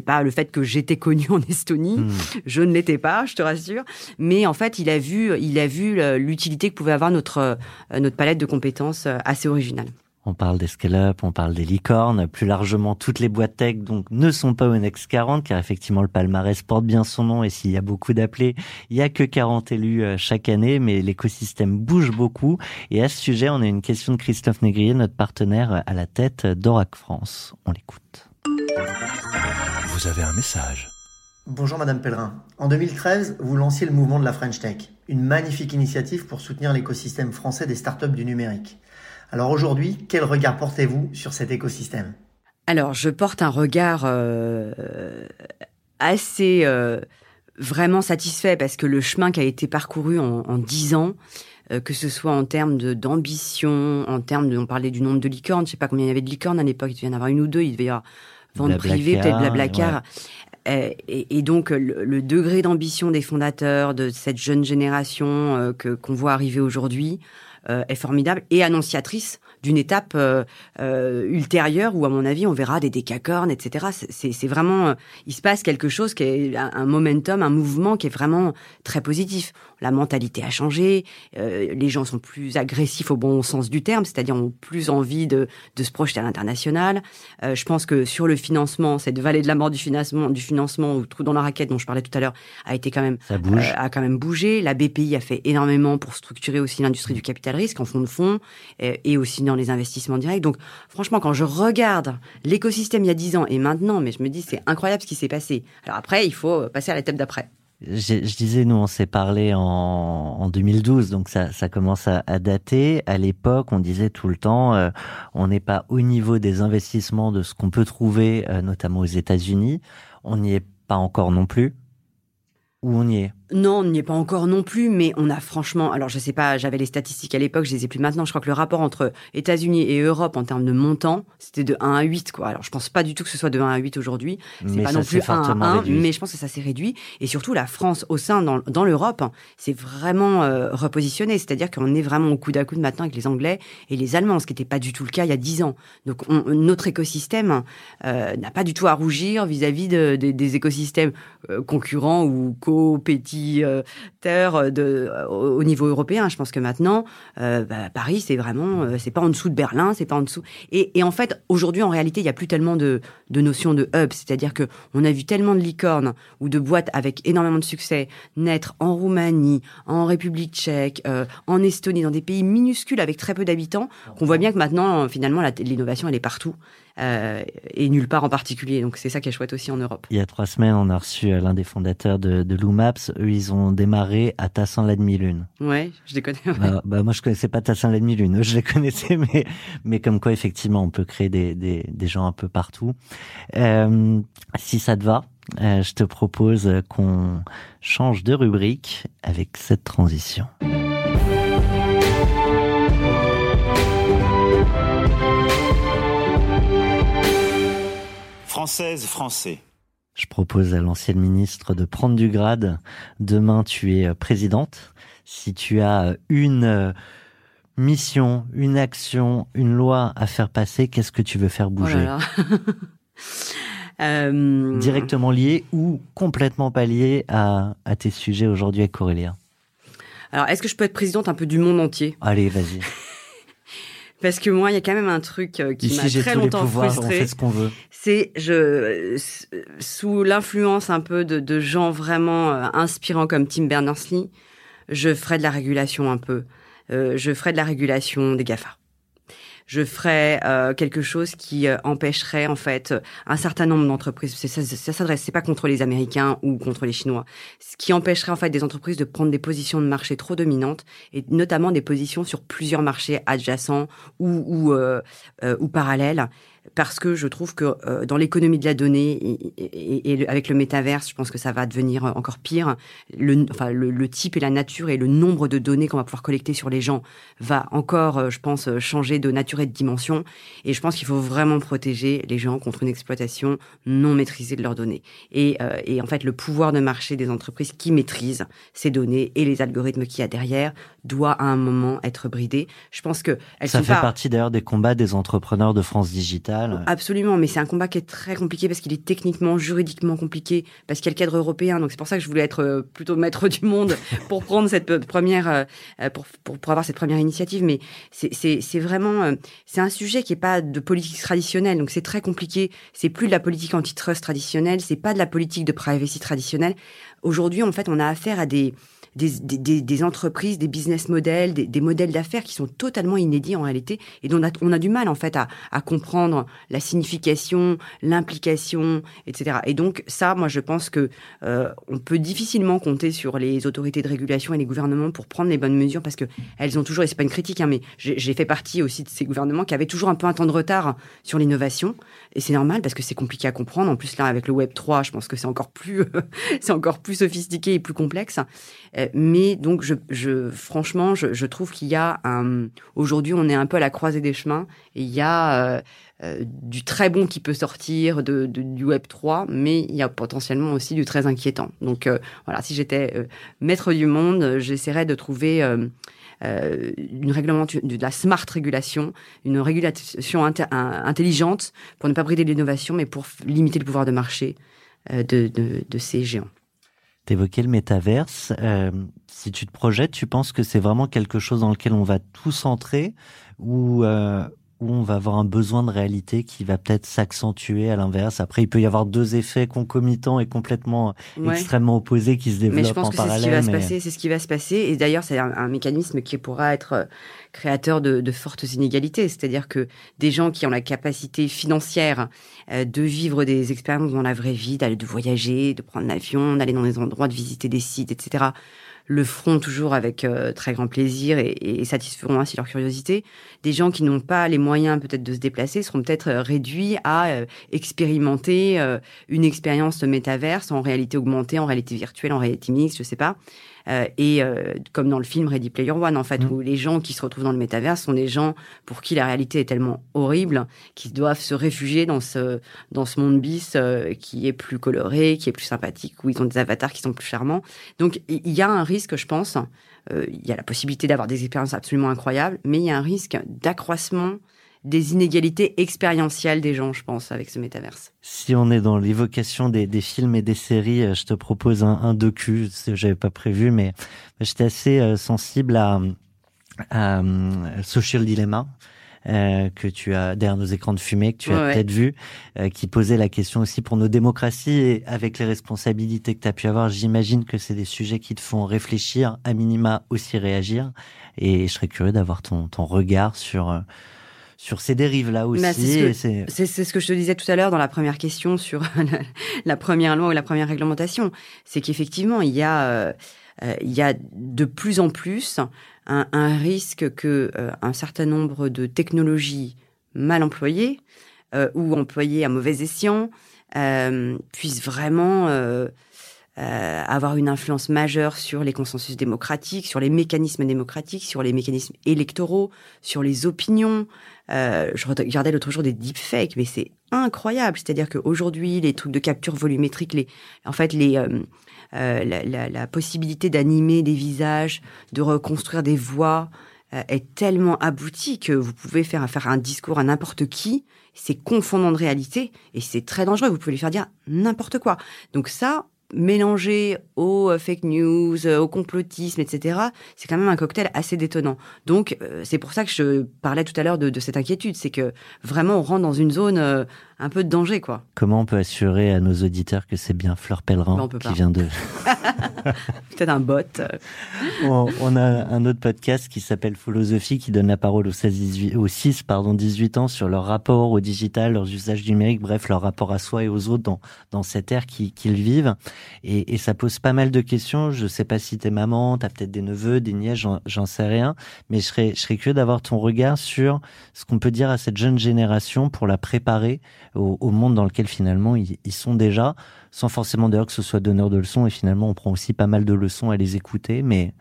pas le fait que j'étais connu en Estonie, hmm. je ne l'étais pas, je te rassure, mais en fait, il a vu il a vu l'utilité que pouvait avoir notre euh, notre palette de compétences euh, assez originale. On parle des scale-up, on parle des licornes. Plus largement, toutes les boîtes tech donc ne sont pas au Next 40 car effectivement le palmarès porte bien son nom et s'il y a beaucoup d'appelés, il y a que 40 élus euh, chaque année, mais l'écosystème bouge beaucoup. Et à ce sujet, on a une question de Christophe Négrier, notre partenaire à la tête d'Orac France. On l'écoute. Vous avez un message. Bonjour Madame Pellerin. En 2013, vous lanciez le mouvement de la French Tech, une magnifique initiative pour soutenir l'écosystème français des startups du numérique. Alors aujourd'hui, quel regard portez-vous sur cet écosystème? Alors, je porte un regard euh, assez euh, vraiment satisfait parce que le chemin qui a été parcouru en dix ans, euh, que ce soit en termes d'ambition, en termes de, on parlait du nombre de licornes, je sais pas combien il y avait de licornes à l'époque, il devait y en avoir une ou deux, il devait y avoir vente privée, peut-être Blablacar. Ouais. Et, et, donc le, degré d'ambition des fondateurs de cette jeune génération que qu'on voit arriver aujourd'hui, euh, est formidable et annonciatrice d'une étape euh, euh, ultérieure où, à mon avis, on verra des décacornes, etc. C'est vraiment, il se passe quelque chose qui est un momentum, un mouvement qui est vraiment très positif la mentalité a changé, euh, les gens sont plus agressifs au bon sens du terme, c'est-à-dire ont plus envie de, de se projeter à l'international. Euh, je pense que sur le financement, cette vallée de la mort du financement, du financement ou trou dans la raquette dont je parlais tout à l'heure, a été quand même Ça bouge. Euh, a quand même bougé. La BPI a fait énormément pour structurer aussi l'industrie du capital risque en fonds de fonds et aussi dans les investissements directs. Donc franchement, quand je regarde l'écosystème il y a dix ans et maintenant, mais je me dis c'est incroyable ce qui s'est passé. Alors après, il faut passer à la l'étape d'après. Je, disais, nous, on s'est parlé en, en, 2012, donc ça, commence à, à dater. À l'époque, on disait tout le temps, euh, on n'est pas au niveau des investissements de ce qu'on peut trouver, euh, notamment aux États-Unis. On n'y est pas encore non plus. Où on y est? Non, on n'y est pas encore non plus, mais on a franchement, alors je sais pas, j'avais les statistiques à l'époque, je les ai plus maintenant. Je crois que le rapport entre États-Unis et Europe en termes de montant, c'était de 1 à 8, quoi. Alors je pense pas du tout que ce soit de 1 à 8 aujourd'hui. C'est pas non plus 1 à 1, réduit. mais je pense que ça s'est réduit. Et surtout, la France au sein, dans, dans l'Europe, c'est vraiment euh, repositionné. C'est-à-dire qu'on est vraiment au coude à coude maintenant avec les Anglais et les Allemands, ce qui n'était pas du tout le cas il y a 10 ans. Donc on, notre écosystème euh, n'a pas du tout à rougir vis-à-vis de, de, des écosystèmes euh, concurrents ou co-pétits euh, terre de, au niveau européen. Je pense que maintenant, euh, bah, Paris, c'est vraiment, euh, c'est pas en dessous de Berlin, c'est pas en dessous. Et, en fait, aujourd'hui, en réalité, il y a plus tellement de, de notions de hub, c'est-à-dire que on a vu tellement de licornes ou de boîtes avec énormément de succès naître en Roumanie, en République tchèque, en Estonie, dans des pays minuscules avec très peu d'habitants, qu'on voit bien que maintenant, finalement, l'innovation, elle est partout euh, et nulle part en particulier. Donc c'est ça qui est chouette aussi en Europe. Il y a trois semaines, on a reçu euh, l'un des fondateurs de, de Loomaps. Eux, ils ont démarré à Tassin la demi-lune. Ouais, je les connais. Bah, bah, moi, je connaissais pas Tassin la demi-lune. Eux, je les connaissais, mais mais comme quoi, effectivement, on peut créer des des, des gens un peu partout. Euh, si ça te va. Euh, je te propose qu'on change de rubrique avec cette transition. Française, Français. Je propose à l'ancienne ministre de prendre du grade. Demain, tu es euh, présidente. Si tu as une mission, une action, une loi à faire passer, qu'est-ce que tu veux faire bouger oh là là. euh... Directement lié ou complètement pas lié à, à tes sujets aujourd'hui avec Aurélia Alors, est-ce que je peux être présidente un peu du monde entier? Allez, vas-y. Parce que moi, il y a quand même un truc euh, qui m'a très longtemps pouvoirs, frustré. On fait ce qu'on veut. C'est je sous l'influence un peu de, de gens vraiment euh, inspirants comme Tim Berners-Lee, je ferai de la régulation un peu. Euh, je ferai de la régulation des GAFA. Je ferai euh, quelque chose qui euh, empêcherait en fait un certain nombre d'entreprises. Ça, ça, ça s'adresse, c'est pas contre les Américains ou contre les Chinois. Ce qui empêcherait en fait des entreprises de prendre des positions de marché trop dominantes et notamment des positions sur plusieurs marchés adjacents ou ou, euh, euh, ou parallèles parce que je trouve que euh, dans l'économie de la donnée et, et, et, avec le métaverse, je pense que ça va devenir encore pire. Le, enfin, le, le, type et la nature et le nombre de données qu'on va pouvoir collecter sur les gens va encore, euh, je pense, changer de nature et de dimension. Et je pense qu'il faut vraiment protéger les gens contre une exploitation non maîtrisée de leurs données. Et, euh, et en fait, le pouvoir de marché des entreprises qui maîtrisent ces données et les algorithmes qu'il y a derrière doit à un moment être bridé. Je pense que elles ça sont fait pas... partie d'ailleurs des combats des entrepreneurs de France Digital. Absolument, mais c'est un combat qui est très compliqué parce qu'il est techniquement, juridiquement compliqué, parce qu'il y a le cadre européen. Donc c'est pour ça que je voulais être euh, plutôt maître du monde pour prendre cette première, euh, pour, pour, avoir cette première initiative. Mais c'est vraiment, euh, c'est un sujet qui est pas de politique traditionnelle. Donc c'est très compliqué. C'est plus de la politique antitrust traditionnelle. C'est pas de la politique de privacy traditionnelle. Aujourd'hui, en fait, on a affaire à des des, des, des, entreprises, des business models, des, des modèles d'affaires qui sont totalement inédits en réalité et dont on a, on a du mal en fait à, à comprendre la signification, l'implication, etc. Et donc ça, moi je pense que euh, on peut difficilement compter sur les autorités de régulation et les gouvernements pour prendre les bonnes mesures parce que elles ont toujours, et c'est pas une critique, hein, mais j'ai fait partie aussi de ces gouvernements qui avaient toujours un peu un temps de retard sur l'innovation et c'est normal parce que c'est compliqué à comprendre. En plus là avec le Web 3, je pense que c'est encore plus, c'est encore plus sophistiqué et plus complexe. Mais donc, franchement, je, trouve qu'il y a un. Aujourd'hui, on est un peu à la croisée des chemins. Il y a euh, euh, du très bon qui peut sortir de, du Web 3, mais il y a potentiellement aussi du très inquiétant. Donc euh, voilà, si j'étais maître du monde, j'essaierais de trouver. Une de la smart régulation, une régulation intelligente pour ne pas brider l'innovation, mais pour limiter le pouvoir de marché de ces géants. T'évoquais le métaverse. Euh, si tu te projettes, tu penses que c'est vraiment quelque chose dans lequel on va tous entrer ou euh, où on va avoir un besoin de réalité qui va peut-être s'accentuer à l'inverse. Après, il peut y avoir deux effets concomitants et complètement ouais. extrêmement opposés qui se développent mais je pense en que parallèle. C'est ce qui va mais... se passer. C'est ce qui va se passer. Et d'ailleurs, c'est un, un, mécanisme qui pourra être créateur de, de fortes inégalités. C'est-à-dire que des gens qui ont la capacité financière euh, de vivre des expériences dans la vraie vie, d'aller de voyager, de prendre l'avion, d'aller dans des endroits, de visiter des sites, etc le feront toujours avec euh, très grand plaisir et, et, satisferont ainsi leur curiosité. Des gens qui n'ont pas les moyens peut-être de se déplacer seront peut-être euh, réduits à euh, expérimenter euh, une expérience métaverse en réalité augmentée, en réalité virtuelle, en réalité mixte, je sais pas. Euh, et euh, comme dans le film Ready Player One, en fait, mmh. où les gens qui se retrouvent dans le métaverse sont des gens pour qui la réalité est tellement horrible qu'ils doivent se réfugier dans ce dans ce monde bis euh, qui est plus coloré, qui est plus sympathique, où ils ont des avatars qui sont plus charmants. Donc il y a un risque, je pense. euh, Il y a la possibilité d'avoir des expériences absolument incroyables, mais il y a un risque d'accroissement des inégalités expérientielles des gens, je pense, avec ce métaverse. Si on est dans l'évocation des, des, films et des séries, je te propose un, un docu, ce que j'avais pas prévu, mais j'étais assez euh, sensible à, à, à Social Dilemma. Euh, que tu as derrière nos écrans de fumée, que tu as ouais. peut-être vu, euh, qui posait la question aussi pour nos démocraties et avec les responsabilités que tu as pu avoir, j'imagine que c'est des sujets qui te font réfléchir, à minima aussi réagir. Et je serais curieux d'avoir ton, ton regard sur euh, sur ces dérives-là aussi. Bah, c'est ce que- et c'est- ce que je te disais tout à l'heure dans la première question sur la, la première loi ou la première réglementation. C'est qu'effectivement, il y a, euh, euh, il y a de plus en plus un, un risque que euh, un certain nombre de technologies mal employées euh, ou employées à mauvais escient puissent vraiment avoir une influence majeure sur les consensus démocratiques, sur les mécanismes démocratiques, sur les mécanismes électoraux, sur les opinions. Euh, je regardais l'autre jour des deepfakes, mais c'est incroyable. C'est-à-dire qu'aujourd'hui, les trucs de capture volumétrique, les, en fait, les, euh, euh, la, la, la possibilité d'animer des visages, de reconstruire des voix, euh, est tellement abouti que vous pouvez faire, faire un discours à n'importe qui, c'est confondant de réalité et c'est très dangereux. Vous pouvez lui faire dire n'importe quoi. Donc ça, mélangé aux euh, fake news, euh, au complotisme, etc., c'est quand même un cocktail assez détonnant. Donc, euh, c'est pour ça que je parlais tout à l'heure de, de, cette inquiétude. C'est que vraiment, on rentre dans une zone un peu de danger, quoi. Comment on peut assurer à nos auditeurs que c'est bien Fleur Pellerin qui vient de... Peut-être un bot. on, on, a un autre podcast qui s'appelle Philosophie qui donne la parole aux 16, 18, aux 6, pardon, 18 ans sur leur rapport au digital, leurs usages numériques, bref, leur rapport à soi et aux autres dans, dans cette ère qu'ils vivent. Et, et, ça pose pas mal de questions. Je sais pas si t'es maman, t'as peut-être des neveux, des nièces, j'en sais rien. Mais je serais, je serais curieux d'avoir ton regard sur ce qu'on peut dire à cette jeune génération pour la préparer au, monde dans lequel finalement ils, sont déjà, sans forcément d'ailleurs que ce soit donneur de leçons. Et finalement, on prend aussi pas mal de leçons à les écouter. Mais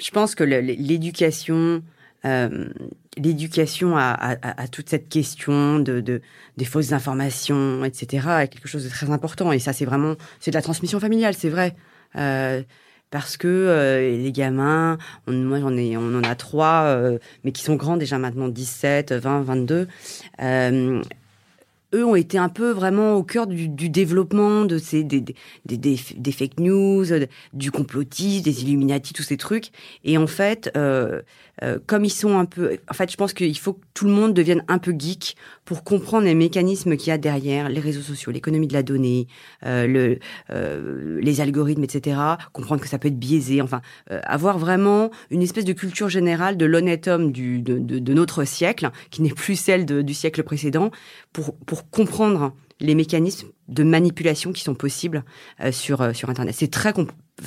je pense que l'éducation, euh, l'éducation à, toute cette question de, des fausses informations, etc., est quelque chose de très important. Et ça, c'est vraiment, c'est de la transmission familiale, c'est vrai. Euh, parce que euh, les gamins, moi j'en ai, on en a trois, mais qui sont grands déjà maintenant, 17, 20, 22 eux ont été un peu vraiment au cœur du, développement de ces des, des, des, fake news, du complotisme, des Illuminati, tous ces trucs. Et en fait, euh, euh, comme ils sont un peu, en fait, je pense qu'il faut que tout le monde devienne un peu geek pour comprendre les mécanismes qu'il y a derrière les réseaux sociaux, l'économie de la donnée, euh, euh, les algorithmes, etc. Comprendre que ça peut être biaisé. Enfin, avoir vraiment une espèce de culture générale de l'honnête homme de, notre siècle, qui n'est plus celle du siècle précédent, pour, comprendre les mécanismes de manipulation qui sont possibles sur, sur Internet. C'est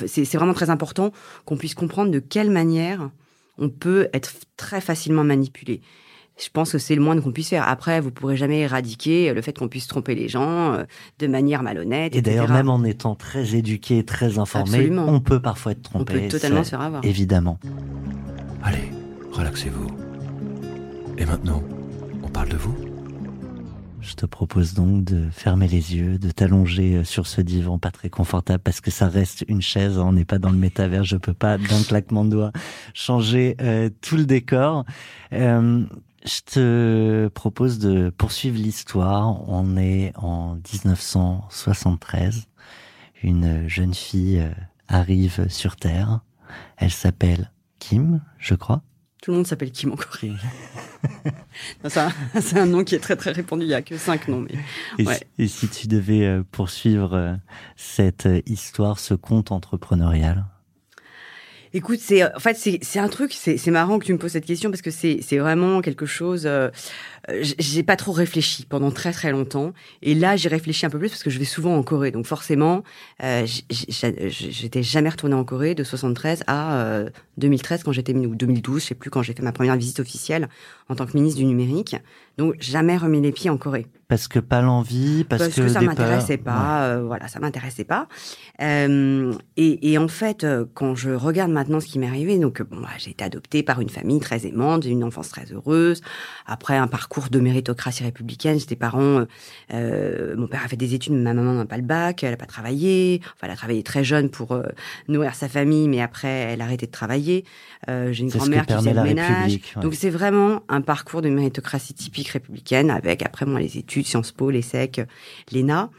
c'est vraiment très important qu'on puisse comprendre de quelle manière on peut être très facilement manipulé. Je pense que c'est le moins qu'on puisse faire. Après, vous pourrez jamais éradiquer le fait qu'on puisse tromper les gens euh, de manière malhonnête. Et d'ailleurs, même en étant très éduqué, très informé, on peut parfois être trompé. On peut totalement se faire avoir. Évidemment. Allez, relaxez-vous. Et maintenant, on parle de vous je te propose donc de fermer les yeux, de t'allonger euh, sur ce divan pas très confortable parce que ça reste une chaise, on n'est pas dans le métavers, je peux pas d'un claquement de doigts changer euh, tout le décor. Euh, je te propose de poursuivre l'histoire. On est en 1973. Une jeune fille arrive sur Terre. Elle s'appelle Kim, je crois. Tout le monde s'appelle Kim en Corée. c'est un nom qui est très très répandu. Il n'y a que cinq noms. Mais, et, si, tu devais euh, poursuivre euh, cette euh, histoire, ce conte entrepreneurial? Écoute, c'est en fait c'est un truc. C'est marrant que tu me poses cette question parce que c'est vraiment quelque chose. Euh, j'ai pas trop réfléchi pendant très très longtemps. Et là, j'ai réfléchi un peu plus parce que je vais souvent en Corée. Donc forcément, euh, j'étais jamais retournée en Corée de 73 à 2013 euh, quand j'étais ou 2012, je sais plus quand j'ai fait ma première visite officielle en tant que ministre du numérique. Donc jamais remis les pieds en Corée. Parce que pas l'envie, parce, parce, que, ça m'intéressait pas. Euh, voilà, ça m'intéressait pas. Euh, et, et, en fait, euh, quand je regarde maintenant ce qui m'est arrivé, donc bon, bah, j'ai été adoptée par une famille très aimante, une enfance très heureuse. Après un parcours de méritocratie républicaine, j'étais parents. Euh, mon père a fait des études, ma maman n'a pas le bac, elle a pas travaillé. Enfin, elle a travaillé très jeune pour nourrir sa famille, mais après, elle a arrêté de travailler. j'ai une grand-mère qui faisait le ménage. Donc c'est vraiment un parcours de méritocratie typique républicaine, avec après moi les études, Sciences Po, l'ESSEC, l'ENA.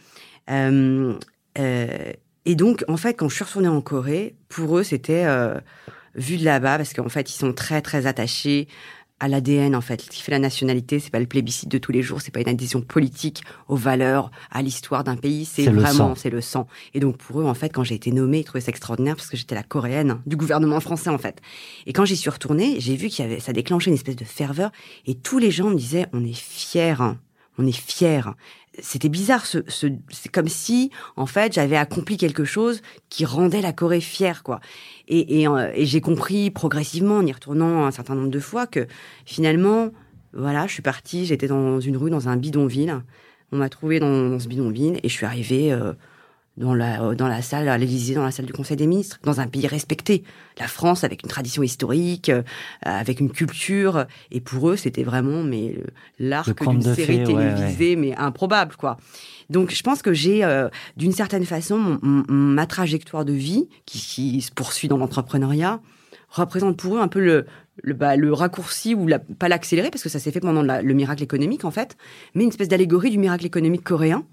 Euh, euh, et donc, en fait, quand je suis retournée en Corée, pour eux, c'était euh, vu de là-bas, parce qu'en fait, ils sont très, très attachés à l'ADN en fait. Ce qui fait la nationalité, c'est pas le plébiscite de tous les jours, c'est pas une adhésion politique aux valeurs, à l'histoire d'un pays, c'est vraiment c'est le sang. Et donc pour eux en fait, quand j'ai été nommée, ils trouvaient ça extraordinaire parce que j'étais la coréenne du gouvernement français en fait. Et quand j'y suis retournée, j'ai vu qu'il y avait ça déclenchait une espèce de ferveur et tous les gens me disaient on est fiers, hein. on est fiers c'était bizarre. Ce, ce c'est comme si, en fait, j'avais accompli quelque chose qui rendait la Corée fière, quoi. Et, et, euh, et j'ai compris progressivement, en y retournant un certain nombre de fois, que finalement, voilà, je suis partie, j'étais dans une rue, dans un bidonville. On m'a trouvé dans, ce bidonville et je suis arrivée euh, dans la, euh, dans la salle, à l'Élysée, dans la salle du Conseil des ministres, dans un pays respecté. La France, avec une tradition historique, euh, avec une culture. Et pour eux, c'était vraiment mais l'arc d'une série télévisée, mais improbable, quoi. Donc, je pense que j'ai, euh, d'une certaine façon, ma trajectoire de vie, qui, qui se poursuit dans l'entrepreneuriat, représente pour eux un peu le, le, bah, le raccourci ou la, pas l'accélérer parce que ça s'est fait pendant la- le miracle économique en fait, mais une espèce d'allégorie du miracle économique coréen.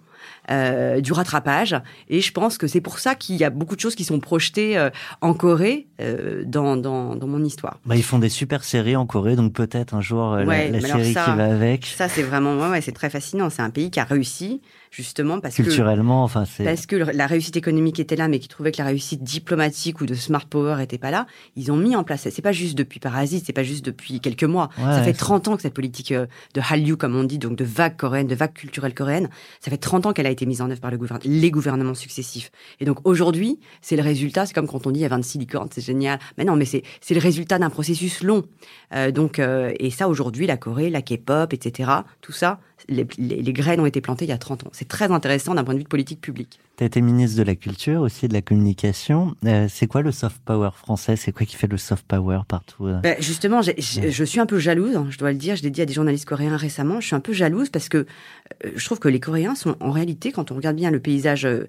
Euh, du rattrapage et je pense que c'est pour ça qu'il y a beaucoup de choses qui sont projetées euh, en Corée euh, dans, dans, dans mon histoire. Bah, ils font des super séries en Corée, donc peut-être un jour euh, Ouais, la, série ça- qui va avec. Ça c'est vraiment ouais, ouais, c'est très fascinant. C'est un pays qui a réussi justement parce que Culturellement, enfin, c'est. parce que la réussite économique était là, mais qui trouvaient que la réussite diplomatique ou de smart power était pas là, ils ont mis en place. C'est pas juste depuis Parasite, c'est pas juste depuis quelques mois. Ouais, ça fait ouais, 30 ans que cette politique euh, de Hallyu, comme on dit, donc de vague coréenne, de vague culturelle coréenne, ça fait 30 ans qu'elle a été mise en œuvre par le gouvernement, les gouvernements successifs. Et donc aujourd'hui, c'est le résultat. C'est comme quand on dit il y a 26 licornes, c'est génial. Mais non, mais c'est c'est le résultat d'un processus long. Euh, donc euh, et ça aujourd'hui, la Corée, la K-pop, etc. Tout ça, les, les- les graines ont été plantées il y a 30 ans. C'est très intéressant d'un point de vue de politique publique. Tu été ministre de la Culture, aussi de la Communication. Euh, c'est quoi le soft power français? C'est quoi qui fait le soft power partout euh? Ben, justement, je suis un peu jalouse, hein, je dois le dire. Je l'ai dit à des journalistes coréens récemment. Je suis un peu jalouse parce que euh, je trouve que les Coréens sont, en réalité, quand on regarde bien le paysage euh,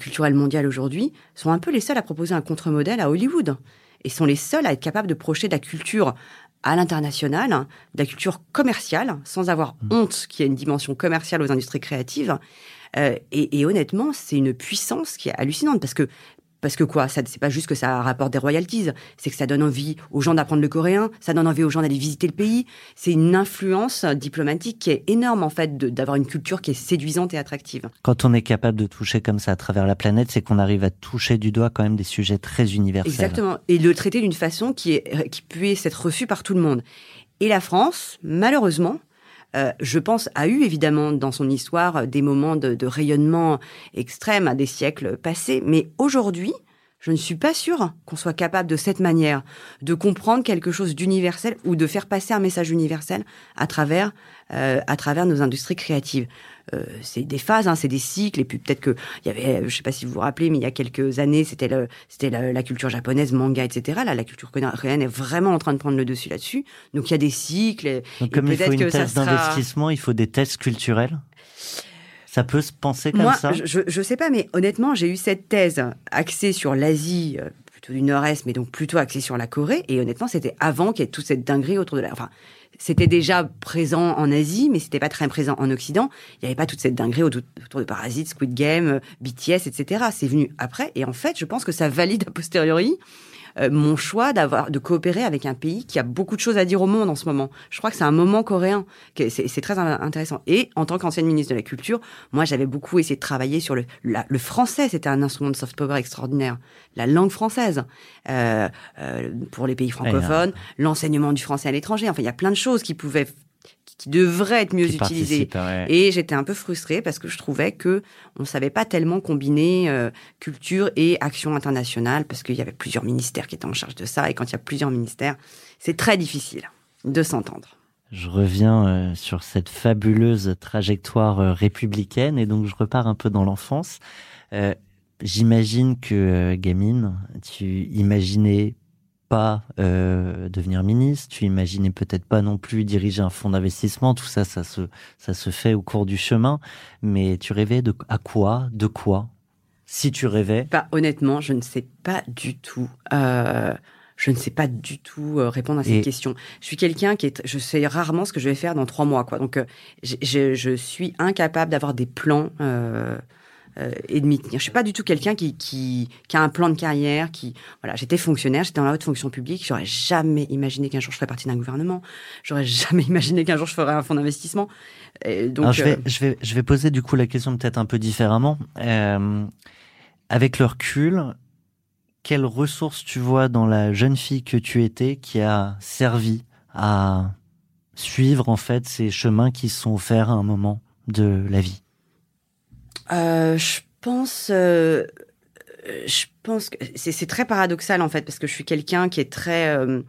culturel mondial aujourd'hui, sont un peu les seuls à proposer un contre-modèle à Hollywood. Et sont les seuls à être capables de projeter de la culture à l'international, de la culture commerciale, sans avoir honte qu'il y ait une dimension commerciale aux industries créatives. Euh, et, et honnêtement, c'est une puissance qui est hallucinante parce que parce que quoi c'est pas juste que ça rapporte des royalties, c'est que ça donne envie aux gens d'apprendre le coréen, ça donne envie aux gens d'aller visiter le pays. C'est une influence diplomatique qui est énorme en fait de- d'avoir une culture qui est séduisante et attractive. Quand on est capable de toucher comme ça à travers la planète, c'est qu'on arrive à toucher du doigt quand même des sujets très universels. Exactement. Et le traiter d'une façon qui est qui puisse être reçue par tout le monde. Et la France, malheureusement, euh, je pense, a eu évidemment dans son histoire des moments de, de rayonnement extrême à des siècles passés, mais aujourd'hui, je ne suis pas sûre qu'on soit capable de cette manière de comprendre quelque chose d'universel ou de faire passer un message universel à travers euh, à travers nos industries créatives. Euh, c'est des phases, hein, c'est des cycles, et puis peut-être que il y avait, je sais pas si vous vous rappelez, mais il y a quelques années, c'était le, c'était la, la culture japonaise, manga, etc. Là, la culture coréenne est vraiment en train de prendre le dessus là-dessus. Donc il y a des cycles. Et, Donc et comme il faut une thèse sera- d'investissement, il faut des thèses culturelles? Ça peut se penser comme Moi, ça? je, je, je sais pas, mais honnêtement, j'ai eu cette thèse axée sur l'Asie, euh, plutôt du Nord-Est, mais donc plutôt axée sur la Corée. Et honnêtement, c'était avant qu'il y ait toute cette dinguerie autour de la. Enfin, c'était déjà présent en Asie, mais c'était pas très présent en Occident. Il n'y avait pas toute cette dinguerie autour, autour de Parasite, Squid Game, euh, BTS, etc. C'est venu après. Et en fait, je pense que ça valide a posteriori euh, mon choix d'avoir de coopérer avec un pays qui a beaucoup de choses à dire au monde en ce moment. Je crois que c'est un moment coréen. C'est très in- intéressant. Et en tant qu'ancienne ministre de la Culture, moi, j'avais beaucoup essayé de travailler sur le, la- le français. C'était un instrument de soft power extraordinaire. La langue française euh, euh, pour les pays francophones, l'enseignement du français à l'étranger. Enfin, il y a plein de choses qui pouvaient, qui devraient être mieux participent, ouais. Et j'étais un peu frustrée parce que je trouvais que on savait pas tellement combiner euh, culture et action internationale parce qu'il y avait plusieurs ministères qui étaient en charge de ça et quand il y a plusieurs ministères, c'est très difficile de s'entendre. Je reviens euh, sur cette fabuleuse trajectoire euh, républicaine et donc je repars un peu dans l'enfance. J'imagine que gamine, tu imaginais pas euh, devenir ministre, tu imaginais peut-être pas non plus diriger un fonds d'investissement, tout ça, ça se, ça se fait au cours du chemin, mais tu rêvais de à quoi, de quoi Si tu rêvais, Bah, honnêtement, je ne sais pas du tout. euh, je ne sais pas du tout euh, répondre à cette Et- question. Je suis quelqu'un qui est, je sais rarement ce que je vais faire dans trois mois, quoi. Donc, je, je suis incapable d'avoir des plans euh, euh, et de m'y tenir. Je suis pas du tout quelqu'un qui, qui, qui a un plan de carrière. Qui, voilà, j'étais fonctionnaire, j'étais dans la haute fonction publique. J'aurais jamais imaginé qu'un jour je ferais partie d'un gouvernement. J'aurais jamais imaginé qu'un jour je ferais un fonds d'investissement. Donc, Alors, je, euh, vais, je, vais, je vais poser du coup la question peut-être un peu différemment. Euh, avec le recul, quelles ressources tu vois dans la jeune fille que tu étais qui a servi à suivre en fait ces chemins qui se sont offerts à un moment de la vie? Euh, je pense, euh, je pense que c'est c'est très paradoxal en fait parce que je suis quelqu'un qui est très euh,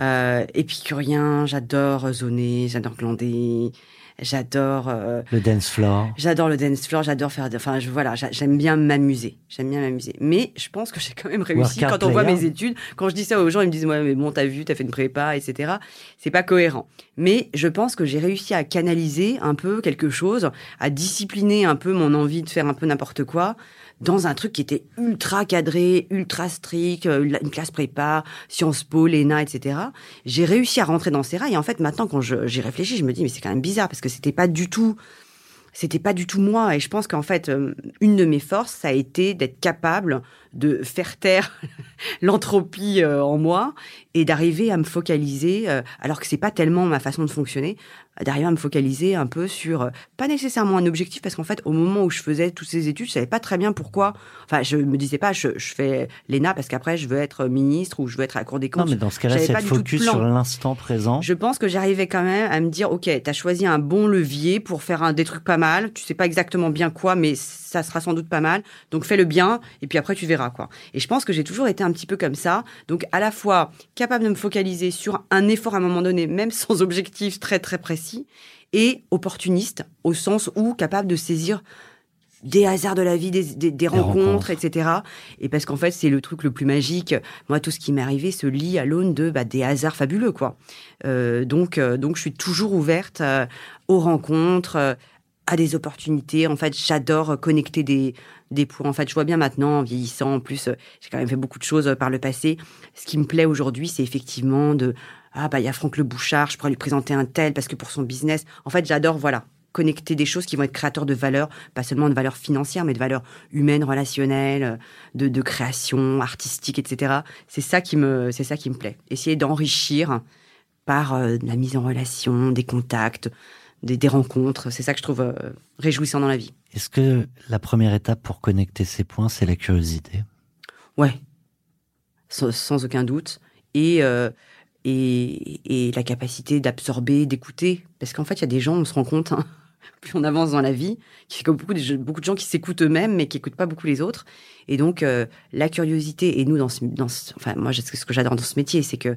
euh, épicurien. J'adore zoner, j'adore glander. J'adore. euh, Le dance floor. J'adore le dance floor, j'adore faire. Enfin, je, voilà, j'a- j'aime bien m'amuser. J'aime bien m'amuser. Mais je pense que j'ai quand même réussi. Workout Quand on voit mes études, quand je dis ça aux gens, ils me disent Ouais, mais bon, t'as vu, t'as fait une prépa, etc. C'est pas cohérent. Mais je pense que j'ai réussi à canaliser un peu quelque chose, à discipliner un peu mon envie de faire un peu n'importe quoi dans un truc qui était ultra cadré, ultra strict, euh, une classe prépa, Sciences Po, l'ENA, etc. J'ai réussi à rentrer dans ces rails. Et en fait, maintenant, quand j'y réfléchis, je me dis, mais c'est quand même bizarre parce que c'était pas du tout c'était pas du tout moi. Et je pense qu'en fait, euh, une de mes forces, ça a été d'être capable de faire taire l'entropie euh, en moi et d'arriver à me focaliser, alors que c'est pas tellement ma façon de fonctionner, d'arriver à me focaliser un peu sur, euh, pas nécessairement un objectif, parce qu'en fait, au moment où je faisais toutes ces études, je savais pas très bien pourquoi. Enfin, je me disais pas, je, je fais l'ENA parce qu'après, je veux être ministre ou je veux être à la Cour des Non, comptes. mais dans ce cas-là, c'est focus sur l'instant présent. Je pense que j'arrivais quand même à me dire, ok, t'as choisi un bon levier pour faire un, des trucs pas mal. Tu sais pas exactement bien quoi, mais ça sera sans doute pas mal. Donc fais le bien, et puis après tu verras quoi. Et je pense que j'ai toujours été un petit peu comme ça. Donc à la fois capable de me focaliser sur un effort à un moment donné, même sans objectif très très précis, et opportuniste au sens où capable de saisir des hasards de la vie, des, des- des rencontres, rencontres. etc. Et parce qu'en fait, c'est le truc le plus magique. Moi, tout ce qui m'est arrivé se lie à l'aune de bah, des hasards fabuleux, quoi. Euh, donc, euh, donc, je suis toujours ouverte euh, aux rencontres, à des opportunités. En fait, j'adore connecter des des points. En fait, je vois bien maintenant, en vieillissant, en plus, j'ai quand même fait beaucoup de choses par le passé. Ce qui me plaît aujourd'hui, c'est effectivement de ah bah il y a Franck Le Bouchard, je pourrais lui présenter un tel parce que pour son business. En fait, j'adore voilà connecter des choses qui vont être créateurs de valeur, pas seulement de valeur financière, mais de valeur humaine, relationnelle, euh, de, de création artistique, etc. C'est ça qui me, c'est ça qui me plaît. Essayer d'enrichir par euh, la mise en relation, des contacts, des, des rencontres. C'est ça que je trouve euh, réjouissant dans la vie. Est-ce que la première étape pour connecter ces points, c'est la curiosité? Ouais, sans, sans aucun doute. Et, euh, et, et la capacité d'absorber, d'écouter. Parce qu'en fait, il y a des gens, on se rend compte, hein, plus on avance dans la vie, qu'il y a beaucoup de, beaucoup de gens qui s'écoutent eux-mêmes, mais qui n'écoutent pas beaucoup les autres. Et donc, euh, la curiosité, et nous, dans ce, dans ce- enfin, moi, ce que j'adore dans ce métier, c'est que euh,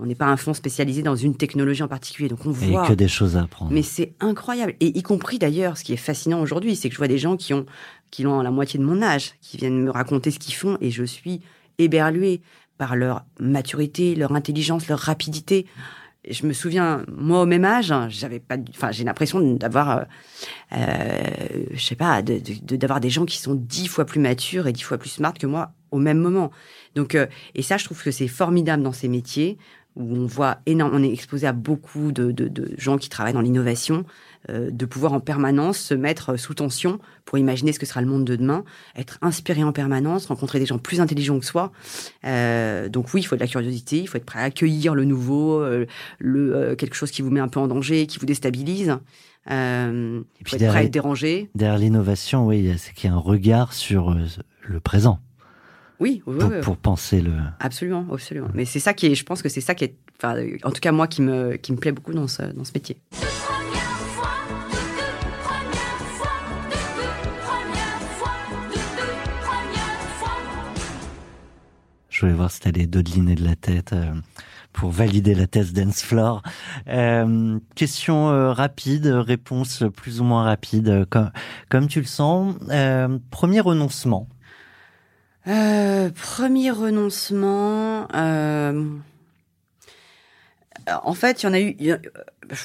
on n'est pas un fonds spécialisé dans une technologie en particulier. Donc, on Et voit. que des choses à apprendre. Mais c'est incroyable. Et y compris d'ailleurs, ce qui est fascinant aujourd'hui, c'est que je vois des gens qui ont, qui ont la moitié de mon âge, qui viennent me raconter ce qu'ils font, et je suis éberluée par leur maturité, leur intelligence, leur rapidité. Je me souviens, moi au même âge, j'avais pas, enfin j'ai l'impression d'avoir, euh, euh, je sais pas, de- de- d'avoir des gens qui sont dix fois plus matures et dix fois plus smart que moi au même moment. Donc, euh, et ça, je trouve que c'est formidable dans ces métiers où on voit énorme, on est exposé à beaucoup de, de- de gens qui travaillent dans l'innovation, euh, de pouvoir en permanence se mettre sous tension pour imaginer ce que sera le monde de demain, être inspiré en permanence, rencontrer des gens plus intelligents que soi. Euh, donc oui, il faut de la curiosité, il faut être prêt à accueillir le nouveau, euh, le euh, quelque chose qui vous met un peu en danger, qui vous déstabilise. Euh, il puis être prêt à être dérangé. Derrière l'innovation, oui, il y a- c'est qu'il y a un regard sur euh, le présent Oui, oui, pour, oui, oui. pour penser le. absolument, absolument. Mais c'est ça qui est, je pense que c'est ça qui est, enfin, en tout cas moi qui me qui me plaît beaucoup dans ce dans ce métier. Je voulais voir si t'allais dodeliner de la tête euh, pour valider la thèse Dance Floor. Euh, question euh, rapide, réponse plus ou moins rapide, comme, comme tu le sens. Premier renoncement. Euh, premier renoncement. euh, En fait, il y en a eu. a-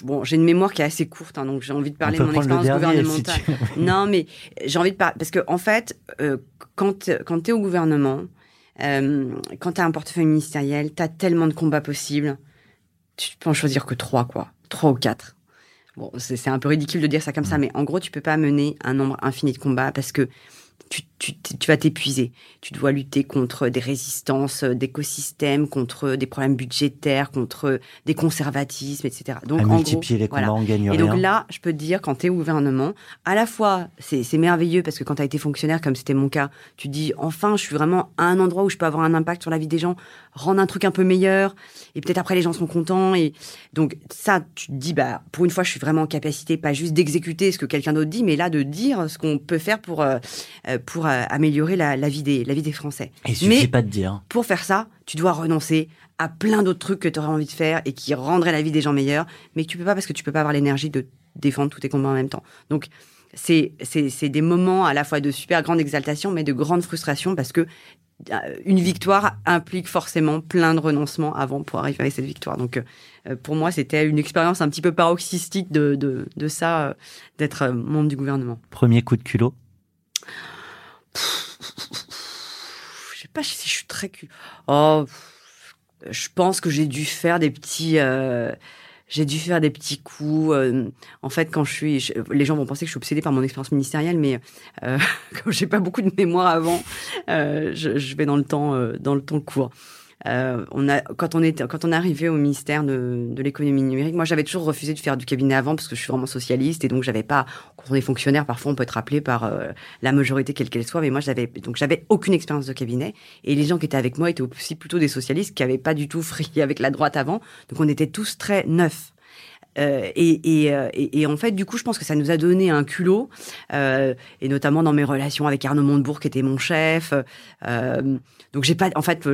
Bon, j'ai une mémoire qui est assez courte, hein, donc j'ai envie de parler de mon expérience si gouvernementale. tu... Non, mais j'ai envie de parler parce que en fait, euh, quand quand t'es au gouvernement, euh, quand t'as un portefeuille ministériel, t'as tellement de combats possibles. Tu peux en choisir que trois, quoi, trois ou quatre. Bon, c'est c'est un peu ridicule de dire ça comme ça, mais en gros, tu peux pas mener un nombre infini de combats parce que tu, tu, tu vas t'épuiser. Tu dois lutter contre des résistances d'écosystèmes, contre des problèmes budgétaires, contre des conservatismes, etc. Donc, à en gros, multiplier les combats, voilà. on gagne Et rien. donc là, je peux te dire, quand tu es au gouvernement, à la fois, c'est c'est merveilleux parce que quand tu as été fonctionnaire, comme c'était mon cas, tu dis, enfin, je suis vraiment à un endroit où je peux avoir un impact sur la vie des gens, rendre un truc un peu meilleur, et peut-être après les gens sont contents. Et donc ça, tu te dis, bah, pour une fois, je suis vraiment en capacité, pas juste d'exécuter ce que quelqu'un d'autre dit, mais là, de dire ce qu'on peut faire pour, euh, euh, pour euh, améliorer la, la, vie des, la vie des Français. Et il suffit mais- pas de dire. Pour faire ça, tu dois renoncer à plein d'autres trucs que tu aurais envie de faire et qui rendraient la vie des gens meilleure, mais que tu peux pas parce que tu peux pas avoir l'énergie de défendre tous tes combats en même temps. Donc, c'est c'est c'est des moments à la fois de super grande exaltation, mais de grande frustration parce que euh, une victoire implique forcément plein de renoncements avant pour arriver à cette victoire. Donc, euh, pour moi, c'était une expérience un petit peu paroxystique de, de, de ça, euh, d'être euh, membre du gouvernement. Premier coup de culot? Je sais pas si je suis très cul. Oh, je pense que j'ai dû faire des petits. euh, j'ai dû faire des petits coups. euh, en fait, quand je suis, les gens vont penser que je suis obsédée par mon expérience ministérielle, mais euh, comme j'ai pas beaucoup de mémoire avant, euh, je, je vais dans le temps, dans le temps court. Euh, on a, quand on est, quand on est arrivé au ministère de, de l'économie numérique, moi j'avais toujours refusé de faire du cabinet avant parce que je suis vraiment socialiste et donc j'avais pas. Quand on est fonctionnaire, parfois on peut être appelé par euh, la majorité quelle qu'elle soit, mais moi j'avais donc j'avais aucune expérience de cabinet et les gens qui étaient avec moi étaient aussi plutôt des socialistes qui avaient pas du tout frié avec la droite avant, donc on était tous très neufs. Euh, et, et, euh, et, et en fait, du coup, je pense que ça nous a donné un culot, euh, et notamment dans mes relations avec Arnaud Montebourg, qui était mon chef. Euh, donc, j'ai pas, en fait,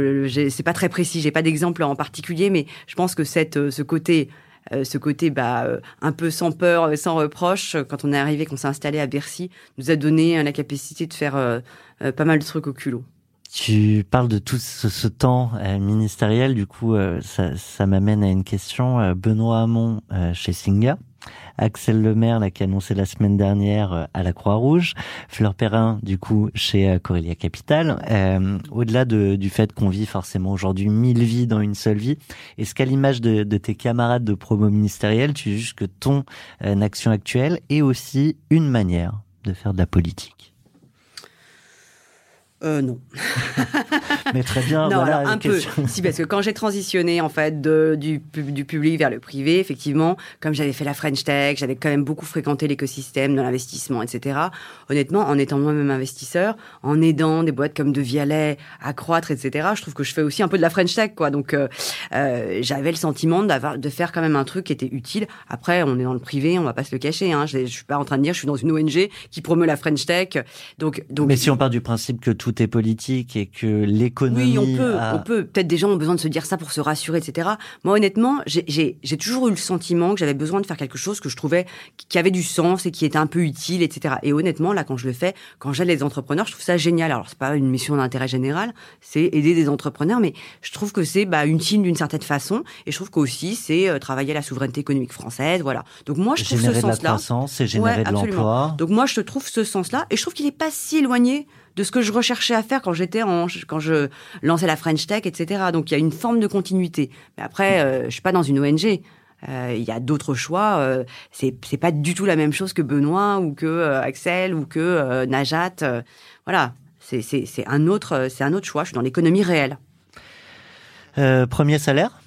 c'est pas très précis, j'ai pas d'exemple en particulier, mais je pense que cette, euh, ce côté, euh, ce côté, bah, un peu sans peur, sans reproche, quand on est arrivé, qu'on s'est installé à Bercy, nous a donné la capacité de faire pas mal de trucs au culot. Tu parles de tout ce, temps euh, ministériel, du coup, euh, ça, ça m'amène à une question. Euh, Benoît Hamon chez Singa, Axel Lemaire, là, qui a annoncé la semaine dernière à la Croix-Rouge, Fleur Perrin, du coup, chez Corélia Capital. Au-delà de, du fait qu'on vit forcément aujourd'hui mille vies dans une seule vie, est-ce qu'à l'image de, de tes camarades de promo ministériel, tu juges que ton action actuelle est aussi une manière de faire de la politique? Euh, non. Mais très bien, non, voilà, alors un peu. Si, parce que quand j'ai transitionné en fait de, du, du public vers le privé, effectivement, comme j'avais fait la French Tech, j'avais quand même beaucoup fréquenté l'écosystème de l'investissement, etc. Honnêtement, en étant moi-même investisseur, en aidant des boîtes comme De Vialet à croître, etc. Je trouve que je fais aussi un peu de la French Tech, quoi. Donc, euh, euh, j'avais le sentiment d'avoir de faire quand même un truc qui était utile. Après, on est dans le privé, on va pas se le cacher. Hein. Je, je suis pas en train de dire, je suis dans une ONG qui promeut la French Tech. Donc, donc. Mais si on part du principe que tout est politique et que l'économie Oui, on peut, on peut. Peut-être des gens ont besoin de se dire ça pour se rassurer, etc. Moi, honnêtement, j'ai- toujours eu le sentiment que j'avais besoin de faire quelque chose que je trouvais qui avait du sens et qui était un peu utile, etc. Et honnêtement, là, quand je le fais, quand j'aide les entrepreneurs, je trouve ça génial. Alors, c'est pas une mission d'intérêt général, c'est aider des entrepreneurs, mais je trouve que c'est bah, utile d'une certaine façon. Et je trouve qu'aussi, c'est euh, travailler la souveraineté économique française, voilà. Donc moi, je trouve ce générer de la sens-là. et générer Ouais, de l'emploi. Donc moi, je trouve ce sens-là, et je trouve qu'il n'est pas si éloigné de ce que je recherchais à faire quand j'étais en, quand je lançais la French Tech, etc. Donc il y a une forme de continuité. Mais après, euh, je suis pas dans une ONG. Euh, Il y a d'autres choix. Euh, c'est c'est pas du tout la même chose que Benoît ou que euh, Axel ou que euh, Najat. Voilà, c'est un autre c'est un autre choix. Je suis dans l'économie réelle. Premier salaire?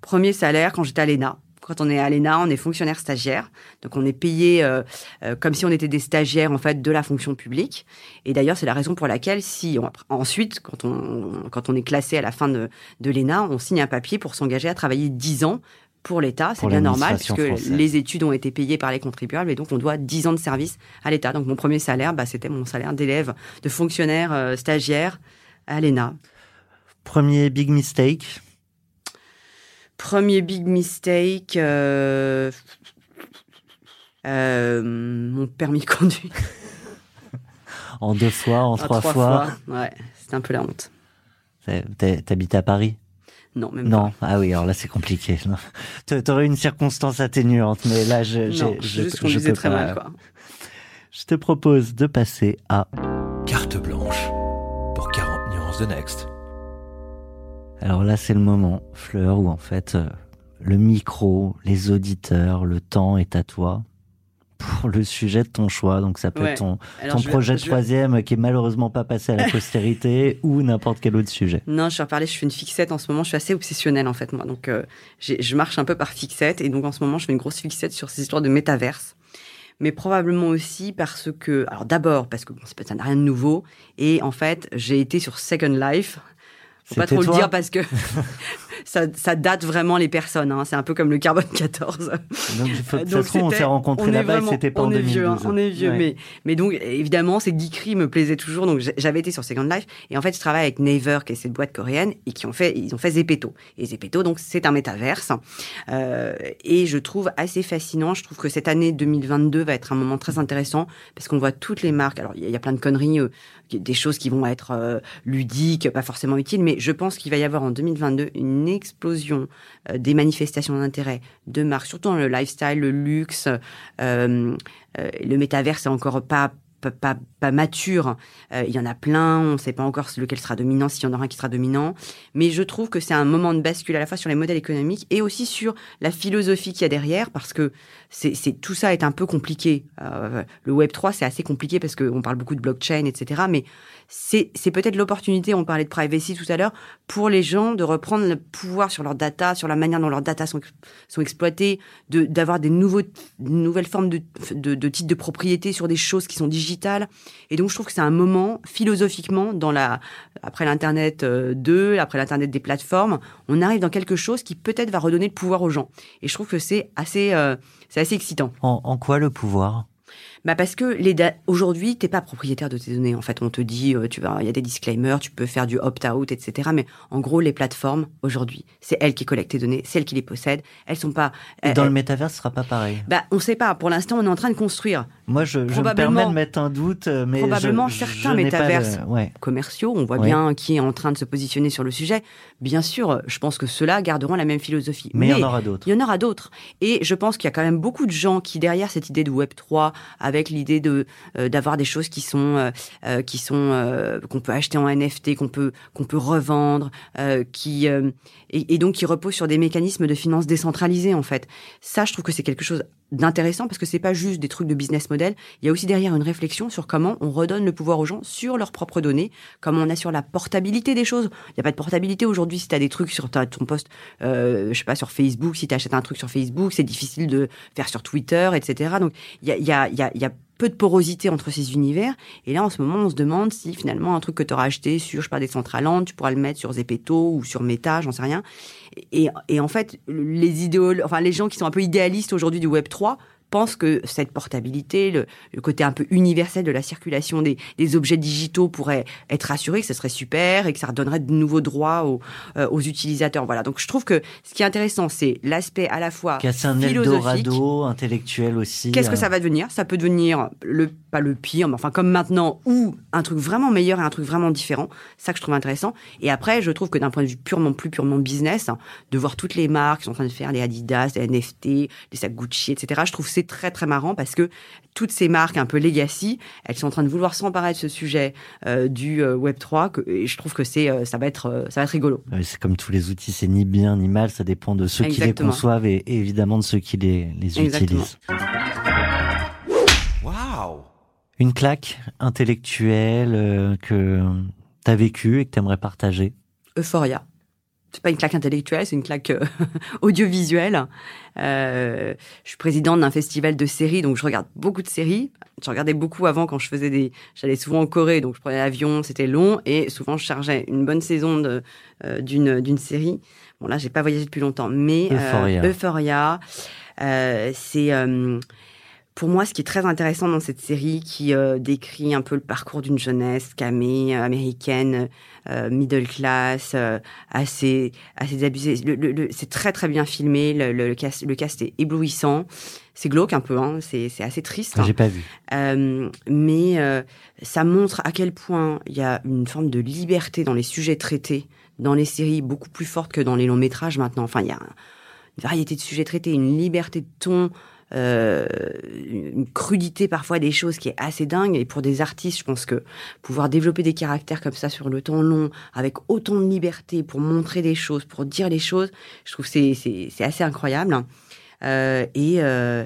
Premier salaire quand j'étais à l'ENA. Quand on est à l'ENA, on est fonctionnaire stagiaire. Donc, on est payé euh, euh, comme si on était des stagiaires, en fait, de la fonction publique. Et d'ailleurs, c'est la raison pour laquelle, si on- ensuite, quand on, quand on est classé à la fin de, de l'ENA, on signe un papier pour s'engager à travailler 10 ans pour l'État. C'est bien normal, puisque française. les études ont été payées par les contribuables et donc on doit 10 ans de service à l'État. Donc, mon premier salaire, bah, c'était mon salaire d'élève, de fonctionnaire euh, stagiaire à l'ENA. Premier big mistake Premier big mistake, euh, euh, mon permis de conduire. En deux fois, en En trois, fois, Ouais, c'est un peu la honte. T'habites à Paris? Non, même Non. Ah oui, alors là, c'est compliqué. T'aurais une circonstance atténuante, mais là, je, pas. j'ai- Non, je, juste je peux très pas. mal, quoi. Je te propose de passer à. Carte blanche pour 40 nuances de Next. Alors là, c'est le moment, Fleur, où en fait, euh, le micro, les auditeurs, le temps est à toi pour le sujet de ton choix. Donc ça peut Ouais. être ton, ton vais- projet vais- troisième qui est malheureusement pas passé à la postérité ou n'importe quel autre sujet. Non, je vais reparler, je fais une fixette en ce moment, je suis assez obsessionnelle en fait moi. Donc euh, je marche un peu par fixette et donc en ce moment je fais une grosse fixette sur ces histoires de métaverse. Mais probablement aussi parce que, alors d'abord parce que bon, ça n'a rien de nouveau et en fait j'ai été sur Second Life. Faut pas trop le dire parce que ça, ça date vraiment les personnes. hein. C'est un peu comme le carbone 14. Donc, de toute façon, on s'est rencontrés là-bas et c'était pas en on est vieux, hein, 2012. on est vieux, Ouais. mais, mais donc évidemment, ces geekeries me plaisaient toujours. Donc j'a- j'avais été sur Second Life et en fait, je travaille avec Naver, qui est cette boîte coréenne, et qui ont fait, ils ont fait Zepeto. Et Zepeto, donc c'est un métaverse. Euh, et je trouve assez fascinant. Je trouve que cette année 2022 va être un moment très intéressant parce qu'on voit toutes les marques. Alors il y, a- il y a plein de conneries, euh, des choses qui vont être euh, ludiques, pas forcément utiles, mais je pense qu'il va y avoir en 2022 une explosion euh, des manifestations d'intérêt de marques, surtout dans le lifestyle, le luxe. euh, euh, le métavers c'est encore pas pas, pas, pas mature. Il y en a plein, on ne sait pas encore lequel sera dominant, s'il y en aura un qui sera dominant. Mais je trouve que c'est un moment de bascule à la fois sur les modèles économiques et aussi sur la philosophie qu'il y a derrière, parce que c'est tout ça est un peu compliqué. Le Web 3, c'est assez compliqué parce qu'on parle beaucoup de blockchain, etc. Mais c'est peut-être l'opportunité, on parlait de privacy tout à l'heure, pour les gens de reprendre le pouvoir sur leurs data, sur la manière dont leurs data sont, sont exploitées, de- d'avoir des nouveaux, nouvelles formes de, de, de titres de propriété sur des choses qui sont digitales. Et donc, je trouve que c'est un moment, philosophiquement, dans la, après l'Internet euh, 2, après l'Internet des plateformes, on arrive dans quelque chose qui peut-être va redonner le pouvoir aux gens. Et je trouve que c'est assez, euh, c'est assez excitant. En, en quoi le pouvoir? Bah parce que les aujourd'hui, t'es pas propriétaire de tes données. En fait, on te dit, euh, tu vas, il y a des disclaimers, tu peux faire du opt-out, etc. Mais en gros, les plateformes aujourd'hui, c'est elles qui collectent tes données, c'est elles qui les possèdent. Elles sont pas. Et elles- dans le métavers, ce sera pas pareil. bah, on sait pas. Pour l'instant, on est en train de construire Moi, je, je me permets de mettre un doute, euh, mais probablement je, certains je le- ouais. commerciaux. On voit bien qui est en train de se positionner sur le sujet. Bien sûr, je pense que ceux-là garderont la même philosophie. Mais il y en aura d'autres. Il y en aura d'autres. Et je pense qu'il y a quand même beaucoup de gens qui, derrière cette idée de Web 3, avec l'idée de euh, d'avoir des choses qui sont euh, euh, qui sont qu'on peut acheter en NFT, qu'on peut qu'on peut revendre, qui et, donc qui reposent sur des mécanismes de finances décentralisés en fait. Ça, je trouve que c'est quelque chose d'intéressant parce que c'est pas juste des trucs de business model. Il y a aussi derrière une réflexion sur comment on redonne le pouvoir aux gens sur leurs propres données, comment on assure la portabilité des choses. Il n'y a pas de portabilité aujourd'hui si tu as des trucs sur ton poste, euh, je sais pas, sur Facebook, si tu achètes un truc sur Facebook, c'est difficile de faire sur Twitter, etc. Donc il y a, y, a, y, a, y a peu de porosité entre ces univers. Et là, en ce moment, on se demande si finalement un truc que tu auras acheté sur, je sais pas, des Centraland, tu pourras le mettre sur Zepeto ou sur Meta, j'en sais rien. Et, et en fait, les idéal, enfin les gens qui sont un peu idéalistes aujourd'hui du Web 3 pensent que cette portabilité, le, le côté un peu universel de la circulation des, des objets digitaux pourrait être assuré, que ce serait super et que ça redonnerait de nouveaux droits aux, euh, aux utilisateurs. Voilà. Donc je trouve que ce qui est intéressant, c'est l'aspect à la fois un philosophique. Eldorado intellectuel aussi. Qu'est-ce que euh, ça va devenir? Ça peut devenir le pas le pire, mais enfin comme maintenant, ou un truc vraiment meilleur et un truc vraiment différent. Ça que je trouve intéressant. Et après, je trouve que d'un point de vue purement plus purement business, hein, de voir toutes les marques qui sont en train de faire les Adidas, les NFT, les sacs Gucci, etc. Je trouve c'est très très marrant parce que toutes ces marques un peu legacy, elles sont en train de vouloir s'emparer de ce sujet euh, du euh, Web 3. Que, et je trouve que c'est euh, ça va être euh, ça va être rigolo. Ouais, C'est comme tous les outils, c'est ni bien ni mal, ça dépend de ceux qui les conçoivent et, et évidemment de ceux qui les, utilisent. Waouh Une claque intellectuelle que tu as vécue et que tu aimerais partager? Euphoria. C'est pas une claque intellectuelle, c'est une claque euh, audiovisuelle. Euh, je suis présidente d'un festival de séries, donc je regarde beaucoup de séries. Je regardais beaucoup avant quand je faisais des. J'allais souvent en Corée, donc je prenais l'avion, c'était long et souvent je chargeais une bonne saison de euh, d'une d'une série. Bon là, j'ai pas voyagé depuis longtemps, mais euh, Euphoria. Euphoria, euh, c'est euh, pour moi, ce qui est très intéressant dans cette série, qui euh, décrit un peu le parcours d'une jeunesse camée, euh, américaine, euh, middle class, euh, assez, assez abusée. Le, le- le- c'est très très bien filmé. Le, le, le cast, le cast est éblouissant. C'est glauque un peu, hein, c'est, c'est assez triste. J'ai pas vu. Euh, mais euh, ça montre à quel point il y a une forme de liberté dans les sujets traités dans les séries beaucoup plus forte que dans les longs métrages maintenant. Enfin, il y a une variété de sujets traités, une liberté de ton, euh, une crudité parfois des choses qui est assez dingue. Et pour des artistes, je pense que pouvoir développer des caractères comme ça sur le temps long, avec autant de liberté pour montrer des choses, pour dire les choses, je trouve c'est c'est assez incroyable. Euh, et euh,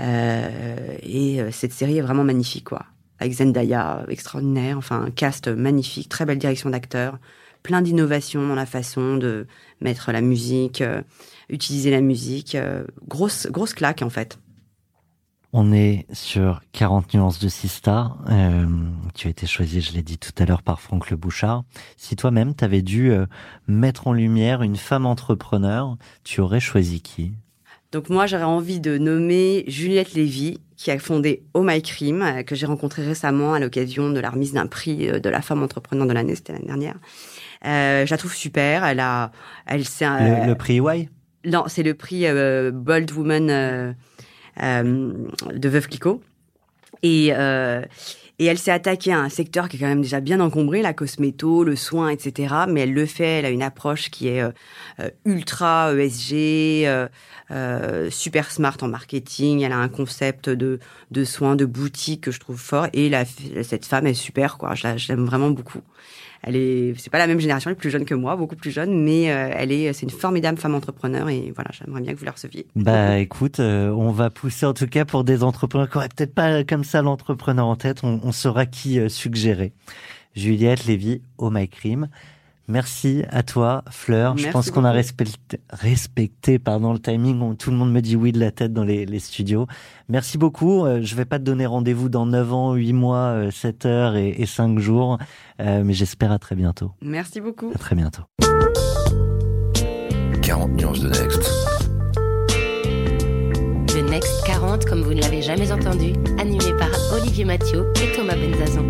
euh, et euh, cette série est vraiment magnifique, quoi. Avec Zendaya, extraordinaire, enfin un cast magnifique, très belle direction d'acteurs, plein d'innovations dans la façon de mettre la musique, utiliser la musique, euh, grosse grosse claque en fait. On est sur 40 nuances de Sista. Euh, tu as été choisi, je l'ai dit tout à l'heure, par Franck Le Bouchard. Si toi-même, tu avais dû euh, mettre en lumière une femme entrepreneur, tu aurais choisi qui? Donc moi, j'aurais envie de nommer Juliette Lévy, qui a fondé Oh My Cream, euh, que j'ai rencontré récemment à l'occasion de la remise d'un prix de la femme entrepreneur de l'année, c'était l'année dernière. Je la trouve super. Elle a, elle le, le prix Y? Non, c'est le prix euh, Bold Woman euh, euh, de Veuve Clicquot. Et, et elle s'est attaquée à un secteur qui est quand même déjà bien encombré, la cosméto, le soin, etc. Mais elle le fait, elle a une approche qui est ultra ESG, super smart en marketing. Elle a un concept de, de soins, de boutique que je trouve fort. Et cette femme est super, quoi. Je l'aime vraiment beaucoup. Elle est, c'est pas la même génération, elle est plus jeune que moi, beaucoup plus jeune, mais euh, elle est, c'est une formidable femme entrepreneur et voilà, j'aimerais bien que vous la receviez. Bah écoute, euh, on va pousser en tout cas pour des entrepreneurs qui auraient peut-être pas comme ça l'entrepreneur en tête, on, saura qui euh, suggérer. Juliette Lévy, Oh My Cream. Merci à toi, Fleur. Je pense qu'on a respecté, respecté pardon, le timing. On- tout le monde me dit oui de la tête dans les, les studios. Merci beaucoup. Euh, je vais pas te donner rendez-vous dans 9 ans, 8 mois, euh, 7 heures et, et 5 jours. Euh, mais j'espère à très bientôt. Merci beaucoup. À très bientôt. 40 nuances de Next. Le Next 40 comme vous ne l'avez jamais entendu, animé par Olivier Mathieu et Thomas Benzazan.